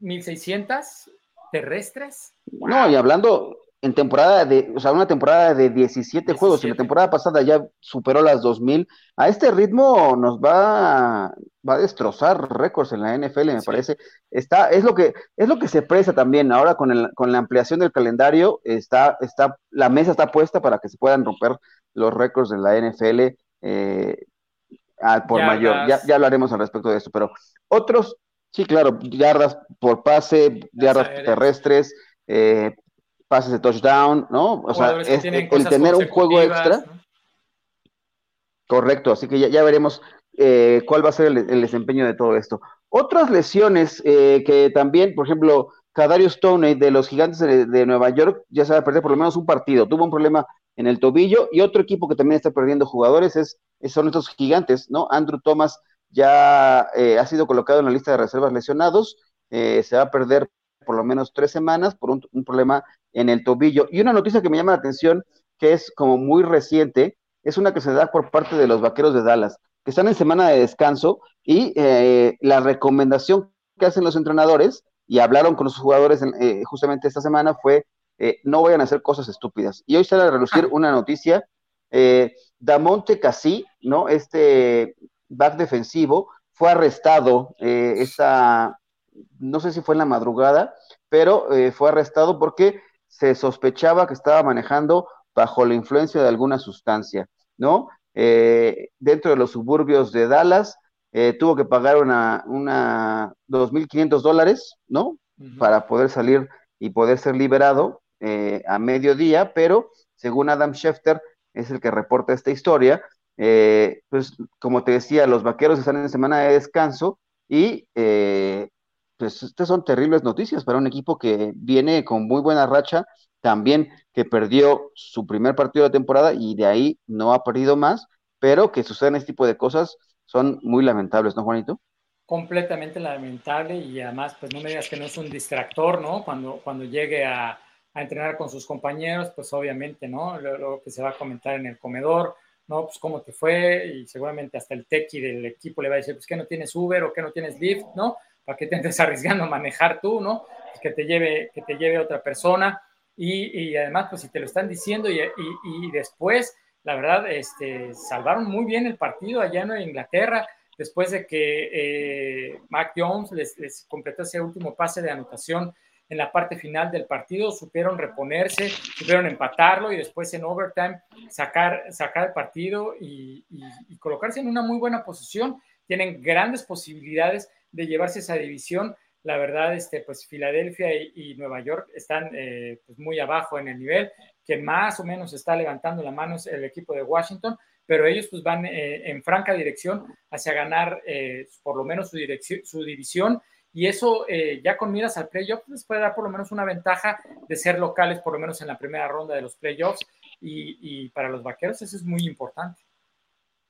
1600, terrestres.
No, y hablando en temporada de, o sea, una temporada de 17, juegos, y la temporada pasada ya superó las 2000, a este ritmo nos va, va a destrozar récords en la NFL, me parece. Está, es lo que, es lo que se presta también, ahora con, el, con la ampliación del calendario, está, está, la mesa está puesta para que se puedan romper los récords de la NFL eh, por mayor, ya, ya hablaremos al respecto de esto, pero otros Sí, claro, yardas por pase, yardas terrestres, eh, pases de touchdown, ¿no? O sea, el tener un juego extra. Correcto, así que ya, veremos eh, cuál va a ser el, desempeño de todo esto. Otras lesiones eh, que también, por ejemplo, Kadarius Stoney de los Gigantes de, Nueva York ya se va a perder por lo menos un partido. Tuvo un problema en el tobillo y otro equipo que también está perdiendo jugadores es, son estos Gigantes, ¿no? Andrew Thomas ya eh, ha sido colocado en la lista de reservas lesionados, eh, se va a perder por lo menos tres semanas por un, problema en el tobillo. Y una noticia que me llama la atención, que es como muy reciente, es una que se da por parte de los Vaqueros de Dallas, que están en semana de descanso y eh, la recomendación que hacen los entrenadores, y hablaron con los jugadores justamente esta semana, fue no vayan a hacer cosas estúpidas. Y hoy sale a relucir una noticia, Damonte Casí, ¿no? Este back defensivo, fue arrestado eh, esa, no sé si fue en la madrugada, pero eh, fue arrestado porque se sospechaba que estaba manejando bajo la influencia de alguna sustancia, ¿no? Eh, dentro de los suburbios de Dallas, tuvo que pagar una, una 2.500 dólares, ¿no? Para poder salir y poder ser liberado a mediodía, pero según Adam Schefter, es el que reporta esta historia, eh, pues como te decía, los vaqueros están en semana de descanso y eh, pues estas son terribles noticias para un equipo que viene con muy buena racha, también que perdió su primer partido de temporada y de ahí no ha perdido más, pero que suceden este tipo de cosas son muy lamentables, ¿no, Juanito?
Completamente lamentable y además, pues no me digas que no es un distractor, ¿no? Cuando, cuando llegue a, entrenar con sus compañeros, pues obviamente, ¿no? lo, que se va a comentar en el comedor, ¿no? Pues cómo te fue y seguramente hasta el tequi del equipo le va a decir, pues que no tienes Uber o que no tienes Lyft, ¿no? ¿Para qué te estés arriesgando a manejar tú, ¿no? Pues que te lleve, que te lleve otra persona y, y además, pues si te lo están diciendo y, y, después, la verdad, este, salvaron muy bien el partido allá en Inglaterra después de que eh, Mac Jones les, les completó ese último pase de anotación en la parte final del partido, supieron reponerse, supieron empatarlo y después en overtime sacar, sacar el partido y, colocarse en una muy buena posición. Tienen grandes posibilidades de llevarse esa división. La verdad, este, pues Filadelfia y, Nueva York están eh, pues muy abajo en el nivel, que más o menos está levantando la mano es el equipo de Washington, pero ellos pues van eh, en franca dirección hacia ganar eh, por lo menos su, su división y eso eh, ya con miras al playoff les puede dar por lo menos una ventaja de ser locales por lo menos en la primera ronda de los playoffs y, para los vaqueros eso es muy importante.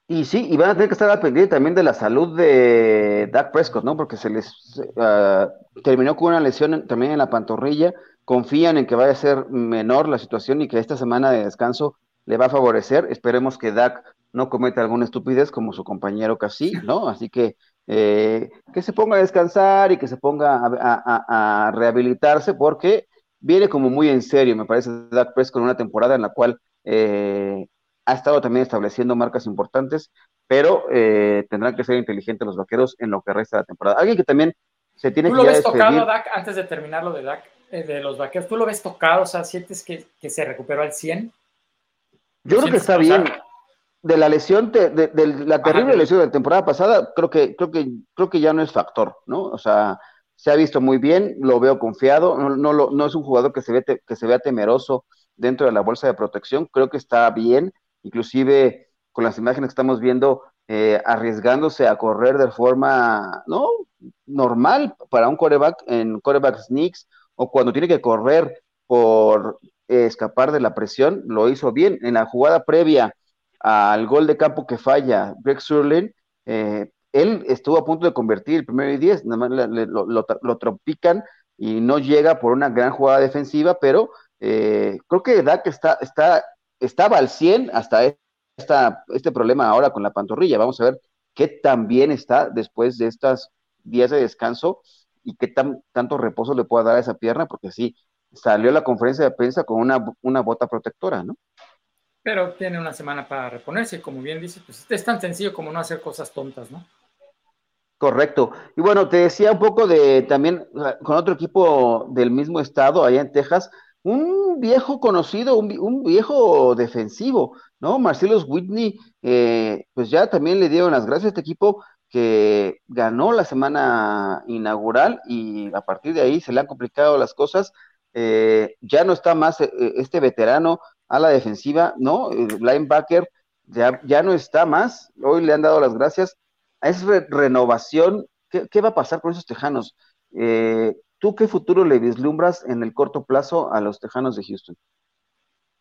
Y sí, y van a tener que estar al pendiente también de la salud de Dak Prescott, ¿no? Porque se les ah, terminó con una lesión también en la pantorrilla. Confían en que vaya a ser menor la situación y que esta semana de descanso le va a favorecer. Esperemos que Dak no cometa alguna estupidez como su compañero casi, ¿no? Así que eh, que se ponga a descansar y que se ponga a, rehabilitarse porque viene como muy en serio, me parece, Dak Prescott con una temporada en la cual eh, ha estado también estableciendo marcas importantes pero eh, tendrán que ser inteligentes los vaqueros en lo que resta de la temporada. Alguien que también se tiene
¿Tú
que
lo ves tocado, Dak, antes de terminar lo de Dak, eh, de los vaqueros? ¿Tú lo ves tocado? O sea, ¿sientes que, que se recuperó al 100?
Yo creo que está bien. De la lesión, de, de, la terrible lesión de la temporada pasada, creo que, creo que, creo que ya no es factor, ¿no? O sea, se ha visto muy bien, lo veo confiado, no, no, no es un jugador que se, ve que se vea temeroso dentro de la bolsa de protección, creo que está bien, inclusive con las imágenes que estamos viendo, eh, arriesgándose a correr de forma, ¿no? Normal para un coreback en coreback sneaks o cuando tiene que correr por escapar de la presión, lo hizo bien. En la jugada previa al gol de campo que falla Greg Surlin, eh, él estuvo a punto de convertir el primero y diez, nada más lo, lo, tropican y no llega por una gran jugada defensiva, pero eh, creo que Dak está, está, estaba al 100 hasta esta, este problema ahora con la pantorrilla. Vamos a ver qué tan bien está después de estas días de descanso y qué tan, tanto reposo le pueda dar a esa pierna, porque sí, salió la conferencia de prensa con una, una bota protectora, ¿no?
Pero tiene una semana para reponerse, como bien dice, pues es tan sencillo como no hacer cosas tontas, ¿no?
Correcto. Y bueno, te decía un poco de también con otro equipo del mismo estado, allá en Texas, un viejo conocido, un, viejo defensivo, ¿no? Marcellus Whitney, eh, pues ya también le dieron las gracias a este equipo que ganó la semana inaugural y a partir de ahí se le han complicado las cosas. Eh, ya no está más eh, este veterano a la defensiva, ¿no? El linebacker ya, ya no está más. Hoy le han dado las gracias. Es renovación. ¿Qué, va a pasar con esos tejanos? Eh, ¿Tú qué futuro le vislumbras en el corto plazo a los tejanos de Houston?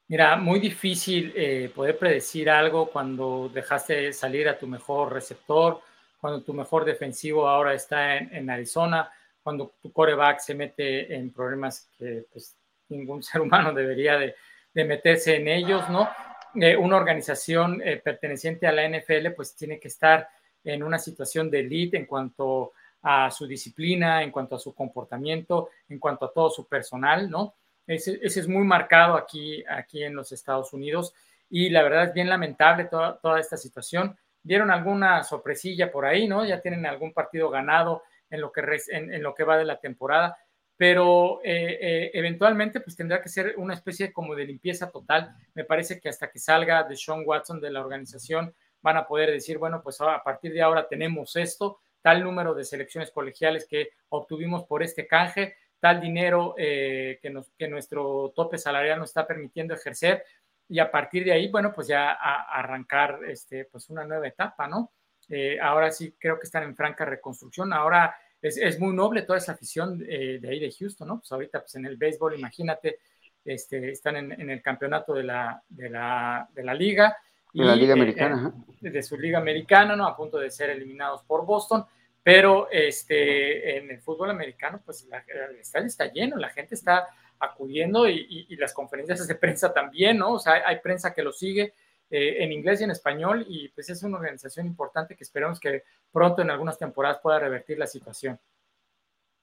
Mira, muy difícil poder predecir algo cuando dejaste salir a tu mejor receptor, cuando tu mejor defensivo ahora está en, Arizona, cuando tu coreback se mete en problemas que pues, ningún ser humano debería de, meterse en ellos, ¿no? Eh, una organización eh, perteneciente a la NFL pues tiene que estar en una situación de elite en cuanto a su disciplina, en cuanto a su comportamiento, en cuanto a todo su personal, ¿no? Ese, es muy marcado aquí, aquí en los Estados Unidos y la verdad es bien lamentable toda, toda esta situación dieron alguna sorpresilla por ahí, ¿no? Ya tienen algún partido ganado en lo que, en, lo que va de la temporada, pero eh, eh, eventualmente pues tendrá que ser una especie como de limpieza total. Me parece que hasta que salga de Sean Watson de la organización van a poder decir, bueno, pues a partir de ahora tenemos esto, tal número de selecciones colegiales que obtuvimos por este canje, tal dinero eh, que, nos, que nuestro tope salarial nos está permitiendo ejercer y a partir de ahí, bueno, pues ya arrancar este, pues una nueva etapa, ¿no? Eh, ahora sí creo que están en franca reconstrucción. Ahora es, muy noble toda esa afición eh, de ahí de Houston, ¿no? Pues ahorita pues en el béisbol, imagínate, este, están en, el campeonato de la, de la, de la liga.
De la liga eh, americana.
de su liga americana, ¿no? A punto de ser eliminados por Boston. Pero este, en el fútbol americano, pues el estadio está lleno, la gente está acudiendo y, las conferencias de prensa también, ¿no? O sea, hay, prensa que lo sigue eh, en inglés y en español y pues es una organización importante que esperamos que pronto en algunas temporadas pueda revertir la situación.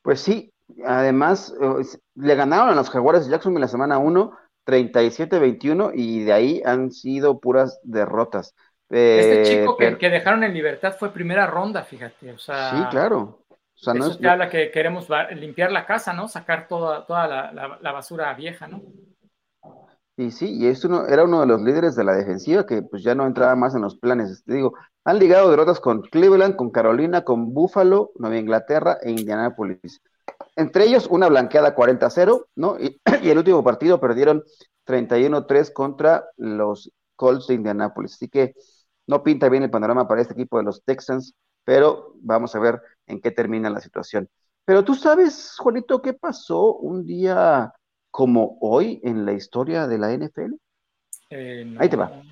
Pues sí, además eh, le ganaron a los Jaguares de Jackson en la semana 1, 37-21 y de ahí han sido puras derrotas.
este chico que, que, dejaron en libertad fue primera ronda, fíjate. O sea,
sí, claro.
O sea, Eso no habla que queremos limpiar la casa, ¿no? Sacar toda, toda la, basura vieja, ¿no?
Y sí, y esto era uno de los líderes de la defensiva que pues ya no entraba más en los planes. Te digo, han ligado derrotas con Cleveland, con Carolina, con Buffalo, Nueva Inglaterra e Indianapolis. Entre ellos una blanqueada 40-0, ¿no? Y, y, el último partido perdieron 31-3 contra los Colts de Indianapolis. Así que no pinta bien el panorama para este equipo de los Texans, pero vamos a ver en qué termina la situación. Pero tú sabes, Juanito, ¿qué pasó un día como hoy en la historia de la NFL?
Eh,
Ahí te va.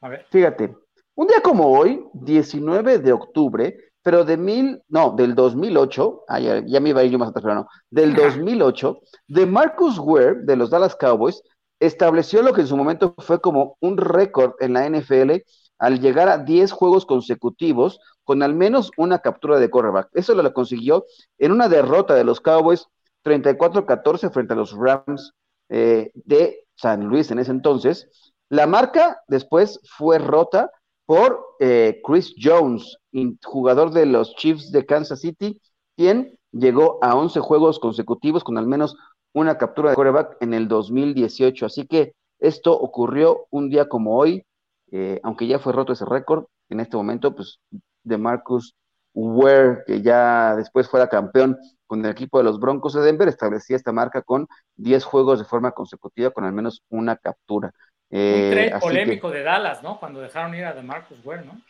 A ver. Fíjate, un día como hoy, 19 de octubre, pero de mil, no, del 2008, ah, ya, me iba a ir yo más atrás, pero no, del 2008, de Marcus Ware, de los Dallas Cowboys, estableció lo que en su momento fue como un récord en la NFL al llegar a 10 juegos consecutivos con al menos una captura de quarterback. Eso lo consiguió en una derrota de los Cowboys 34-14 frente a los Rams eh, de San Luis en ese entonces. La marca después fue rota por eh, Chris Jones, jugador de los Chiefs de Kansas City, quien llegó a 11 juegos consecutivos con al menos una captura de coreback en el 2018. Así que esto ocurrió un día como hoy, eh, aunque ya fue roto ese récord, en este momento, pues de Marcus Ware, que ya después fuera campeón con el equipo de los Broncos de Denver, establecía esta marca con 10 juegos de forma consecutiva con al menos una captura.
Eh, un trade polémico de Dallas, ¿no? Cuando dejaron ir a DeMarcus Ware, ¿no?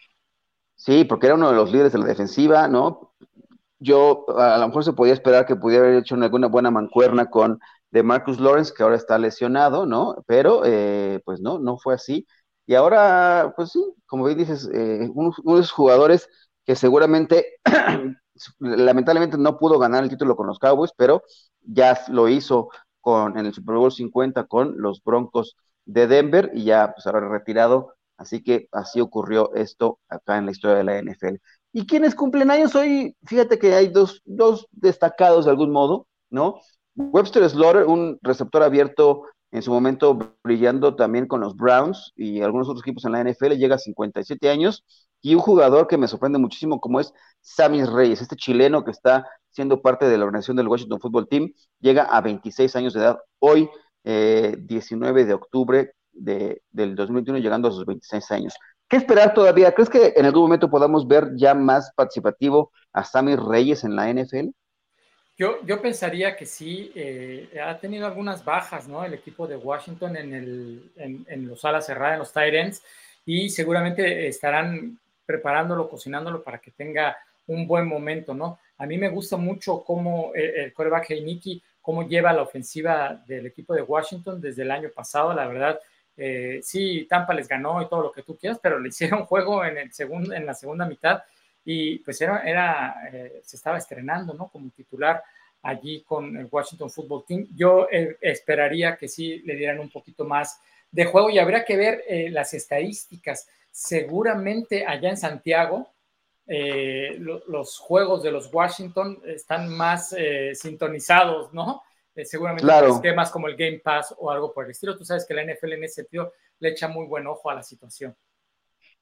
Sí, porque era uno de los líderes de la defensiva, ¿no? Yo a lo mejor se podía esperar que pudiera haber hecho alguna buena mancuerna con DeMarcus Lawrence, que ahora está lesionado, ¿no? Pero eh, pues no, no fue así. Y ahora, pues sí, como bien dices, eh, unos, unos jugadores que seguramente, lamentablemente no pudo ganar el título con los Cowboys, pero ya lo hizo con, en el Super Bowl 50 con los Broncos de Denver y ya pues ahora retirado. Así que así ocurrió esto acá en la historia de la NFL. ¿Y quiénes cumplen años hoy? Fíjate que hay dos, dos destacados de algún modo, ¿no? Webster Slaughter, un receptor abierto en su momento brillando también con los Browns y algunos otros equipos en la NFL, llega a 57 años, y un jugador que me sorprende muchísimo como es Sammy Reyes, este chileno que está siendo parte de la organización del Washington Football Team, llega a 26 años de edad hoy, 19 eh, de octubre de, del 2021, llegando a sus 26 años. ¿Qué esperar todavía? ¿Crees que en algún momento podamos ver ya más participativo a Sammy Reyes en la NFL?
Yo, yo pensaría que sí, eh, ha tenido algunas bajas, ¿no? El equipo de Washington en, el, en, los alas cerradas, en los tight y seguramente estarán preparándolo, cocinándolo para que tenga un buen momento, ¿no? A mí me gusta mucho cómo el, el coreback Heineken, cómo lleva la ofensiva del equipo de Washington desde el año pasado, la verdad, eh, sí, Tampa les ganó y todo lo que tú quieras, pero le hicieron juego en, el segundo, en la segunda mitad y pues era, era eh, se estaba estrenando, ¿no? Como titular allí con el Washington Football Team. Yo eh, esperaría que sí le dieran un poquito más de juego y habría que ver eh, las estadísticas. Seguramente allá en Santiago los juegos de los Washington están más sintonizados, ¿no? seguramente claro. esquemas como el Game Pass o algo por el estilo. Tú sabes que la NFL en ese sentido le echa muy buen ojo a la situación.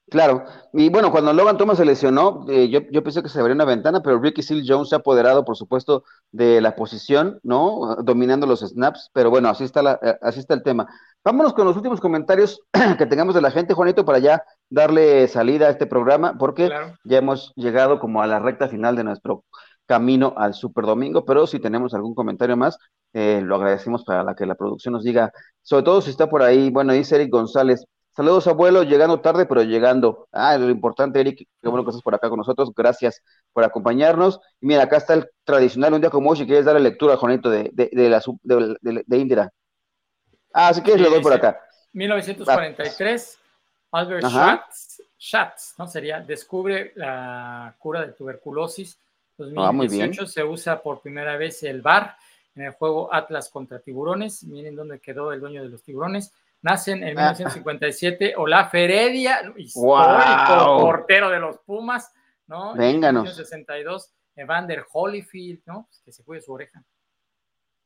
Claro, y bueno, cuando Logan Thomas se lesionó, eh, yo, yo, pensé que se abría una ventana, pero Ricky Seal Jones se ha apoderado, por supuesto, de la posición, ¿no? Dominando los snaps, pero bueno, así está, la, eh, así está el tema. Vámonos con los últimos comentarios que tengamos de la gente, Juanito, para ya darle salida a este programa, porque ya hemos llegado como a la recta final de nuestro camino al Super Domingo, pero si tenemos algún comentario más, eh, lo agradecemos para la que la producción nos diga, sobre todo si está por ahí, bueno, dice Eric González, Saludos, abuelo, llegando tarde, pero llegando. Ah, lo importante, Eric, qué bueno que estás por acá con nosotros. Gracias por acompañarnos. Y mira, acá está el tradicional, un día como hoy, si quieres darle lectura, Juanito, de, de, de, la, de, de Indira. Ah, si quieres, lo doy por acá.
1943, Albert Schatz, Schatz, ¿no? Sería, descubre la cura de tuberculosis. 2018 ah, se usa por primera vez el VAR en el juego Atlas contra Tiburones. Miren dónde quedó el dueño de los tiburones. Nacen en 1957 ah. Olaf Heredia, histórico portero de los Pumas, ¿no?
Venga, En
1962, Evander Holyfield, ¿no? Que se cuide su oreja.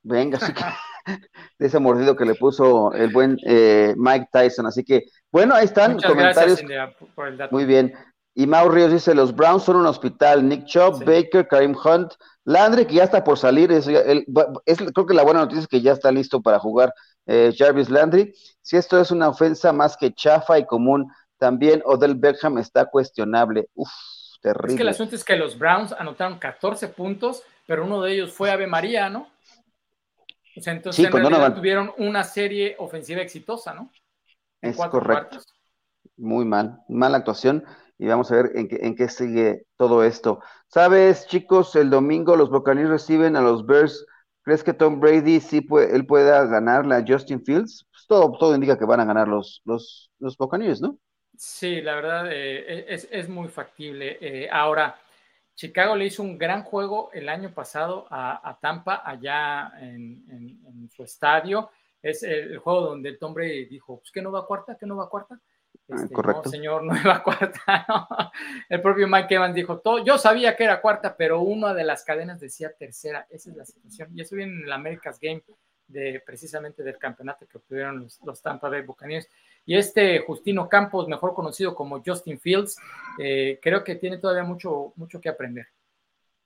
Venga, de ese mordido que le puso el buen eh, Mike Tyson. Así que, bueno, ahí están
Muchas comentarios. Gracias, por el dato.
Muy bien. Y Mau Ríos dice: Los Browns son un hospital. Nick Chubb, Baker, Karim Hunt, Landry, que ya está por salir. Es, creo que la buena noticia es que ya está listo para jugar eh, Jarvis Landry. Si esto es una ofensa más que chafa y común, también Odell Beckham está cuestionable. Uf, terrible.
Es que el asunto es que los Browns anotaron 14 puntos, pero uno de ellos fue Ave María, ¿no? O sea, entonces en realidad tuvieron una serie ofensiva exitosa, ¿no?
Es correcto. Muy mal, mala actuación. Y vamos a ver en qué, en qué sigue todo esto. Sabes, chicos, el domingo los Buccaneers reciben a los Bears ¿Crees que Tom Brady sí puede, él pueda ganar a Justin Fields? Pues todo, todo indica que van a ganar los, los, los Buccaneers, ¿no?
Sí, la verdad eh, es, es, muy factible. Eh, ahora, Chicago le hizo un gran juego el año pasado a, Tampa, allá en, en, su estadio. Es el, juego donde Tom Brady dijo, pues que no va a cuarta, que no va a cuarta.
Ah, este, Correcto.
No, señor, nueva cuarta. El propio Mike Evans dijo, todo, yo sabía que era cuarta, pero una de las cadenas decía tercera. Esa es la situación. Y eso viene en el America's Game de precisamente del campeonato que obtuvieron los, Tampa Bay Buccaneers. Y este Justino Campos, mejor conocido como Justin Fields, eh, creo que tiene todavía mucho, mucho que aprender.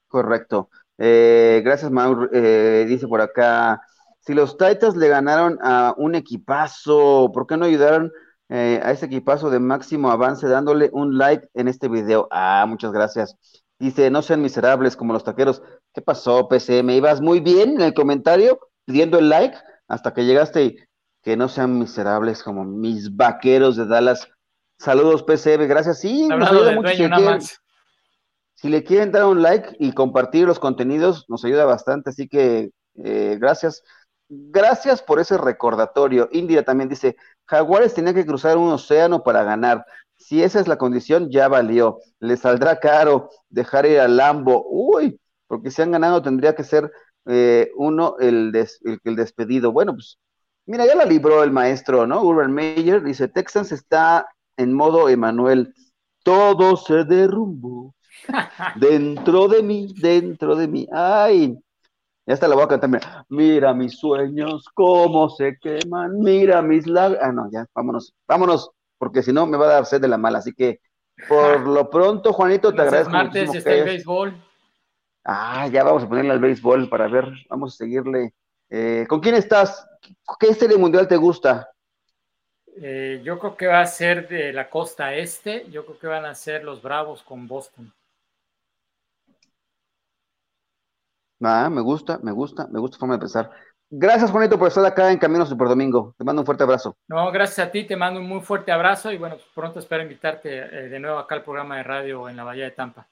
Correcto. Eh, gracias, Maur. Eh, dice por acá, si los Titans le ganaron a un equipazo, ¿por qué no ayudaron a ese equipazo de máximo avance dándole un like en este video? Ah, muchas gracias. Dice, no sean miserables como los taqueros. ¿Qué pasó, PCM? Ibas muy bien en el comentario, pidiendo el like, hasta que llegaste y que no sean miserables como mis vaqueros de Dallas. Saludos, PCM, gracias. Sí, nos ayuda mucho. Si le, quieren, si le, quieren, dar un like y compartir los contenidos, nos ayuda bastante. Así que eh, gracias. Gracias por ese recordatorio. India también dice, Jaguares tenía que cruzar un océano para ganar. Si esa es la condición, ya valió. Le saldrá caro dejar ir al Lambo. Uy, porque si han ganado tendría que ser eh, uno el, el, despedido. Bueno, pues mira, ya la libró el maestro, ¿no? Urban Meyer dice, Texans está en modo Emanuel. Todo se derrumbó. dentro de mí, dentro de mí. Ay, ya hasta la voy a cantar. Mira, mira mis sueños, cómo se queman. Mira mis lágrimas. Ah, no, ya, vámonos, vámonos porque si no me va a dar sed de la mala. Así que por lo pronto, Juanito, te agradezco.
martes está el béisbol.
Ah, ya vamos a ponerle al béisbol para ver, vamos a seguirle. Eh, ¿Con quién estás? ¿Qué serie mundial te gusta?
Eh, yo creo que va a ser de la costa este, yo creo que van a ser los Bravos con Boston.
Ah, me gusta, me gusta, me gusta forma de pensar. Gracias, Juanito, por estar acá en Camino Super Domingo. Te mando un fuerte abrazo.
No, gracias a ti, te mando un muy fuerte abrazo y bueno, pronto espero invitarte eh, de nuevo acá al programa de radio en la Bahía de Tampa.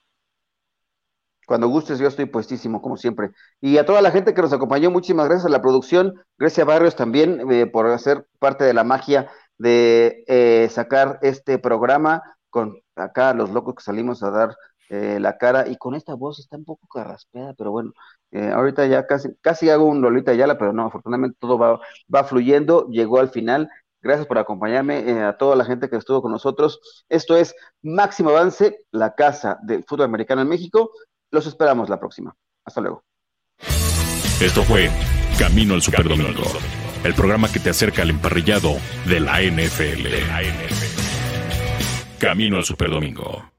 Cuando gustes, yo estoy puestísimo, como siempre. Y a toda la gente que nos acompañó, muchísimas gracias a la producción. Gracias a Barrios también eh, por hacer parte de la magia de eh, sacar este programa con acá los locos que salimos a dar la cara y con esta voz está un poco carraspeada, pero bueno, eh, ahorita ya casi, casi hago un Lolita Yala, pero no, afortunadamente todo va, va fluyendo, llegó al final. Gracias por acompañarme, eh, a toda la gente que estuvo con nosotros. Esto es Máximo Avance, la casa del fútbol americano en México. Los esperamos la próxima. Hasta luego.
Esto fue Camino al Superdomingo, el programa que te acerca al emparrillado de la NFL. Camino al Superdomingo.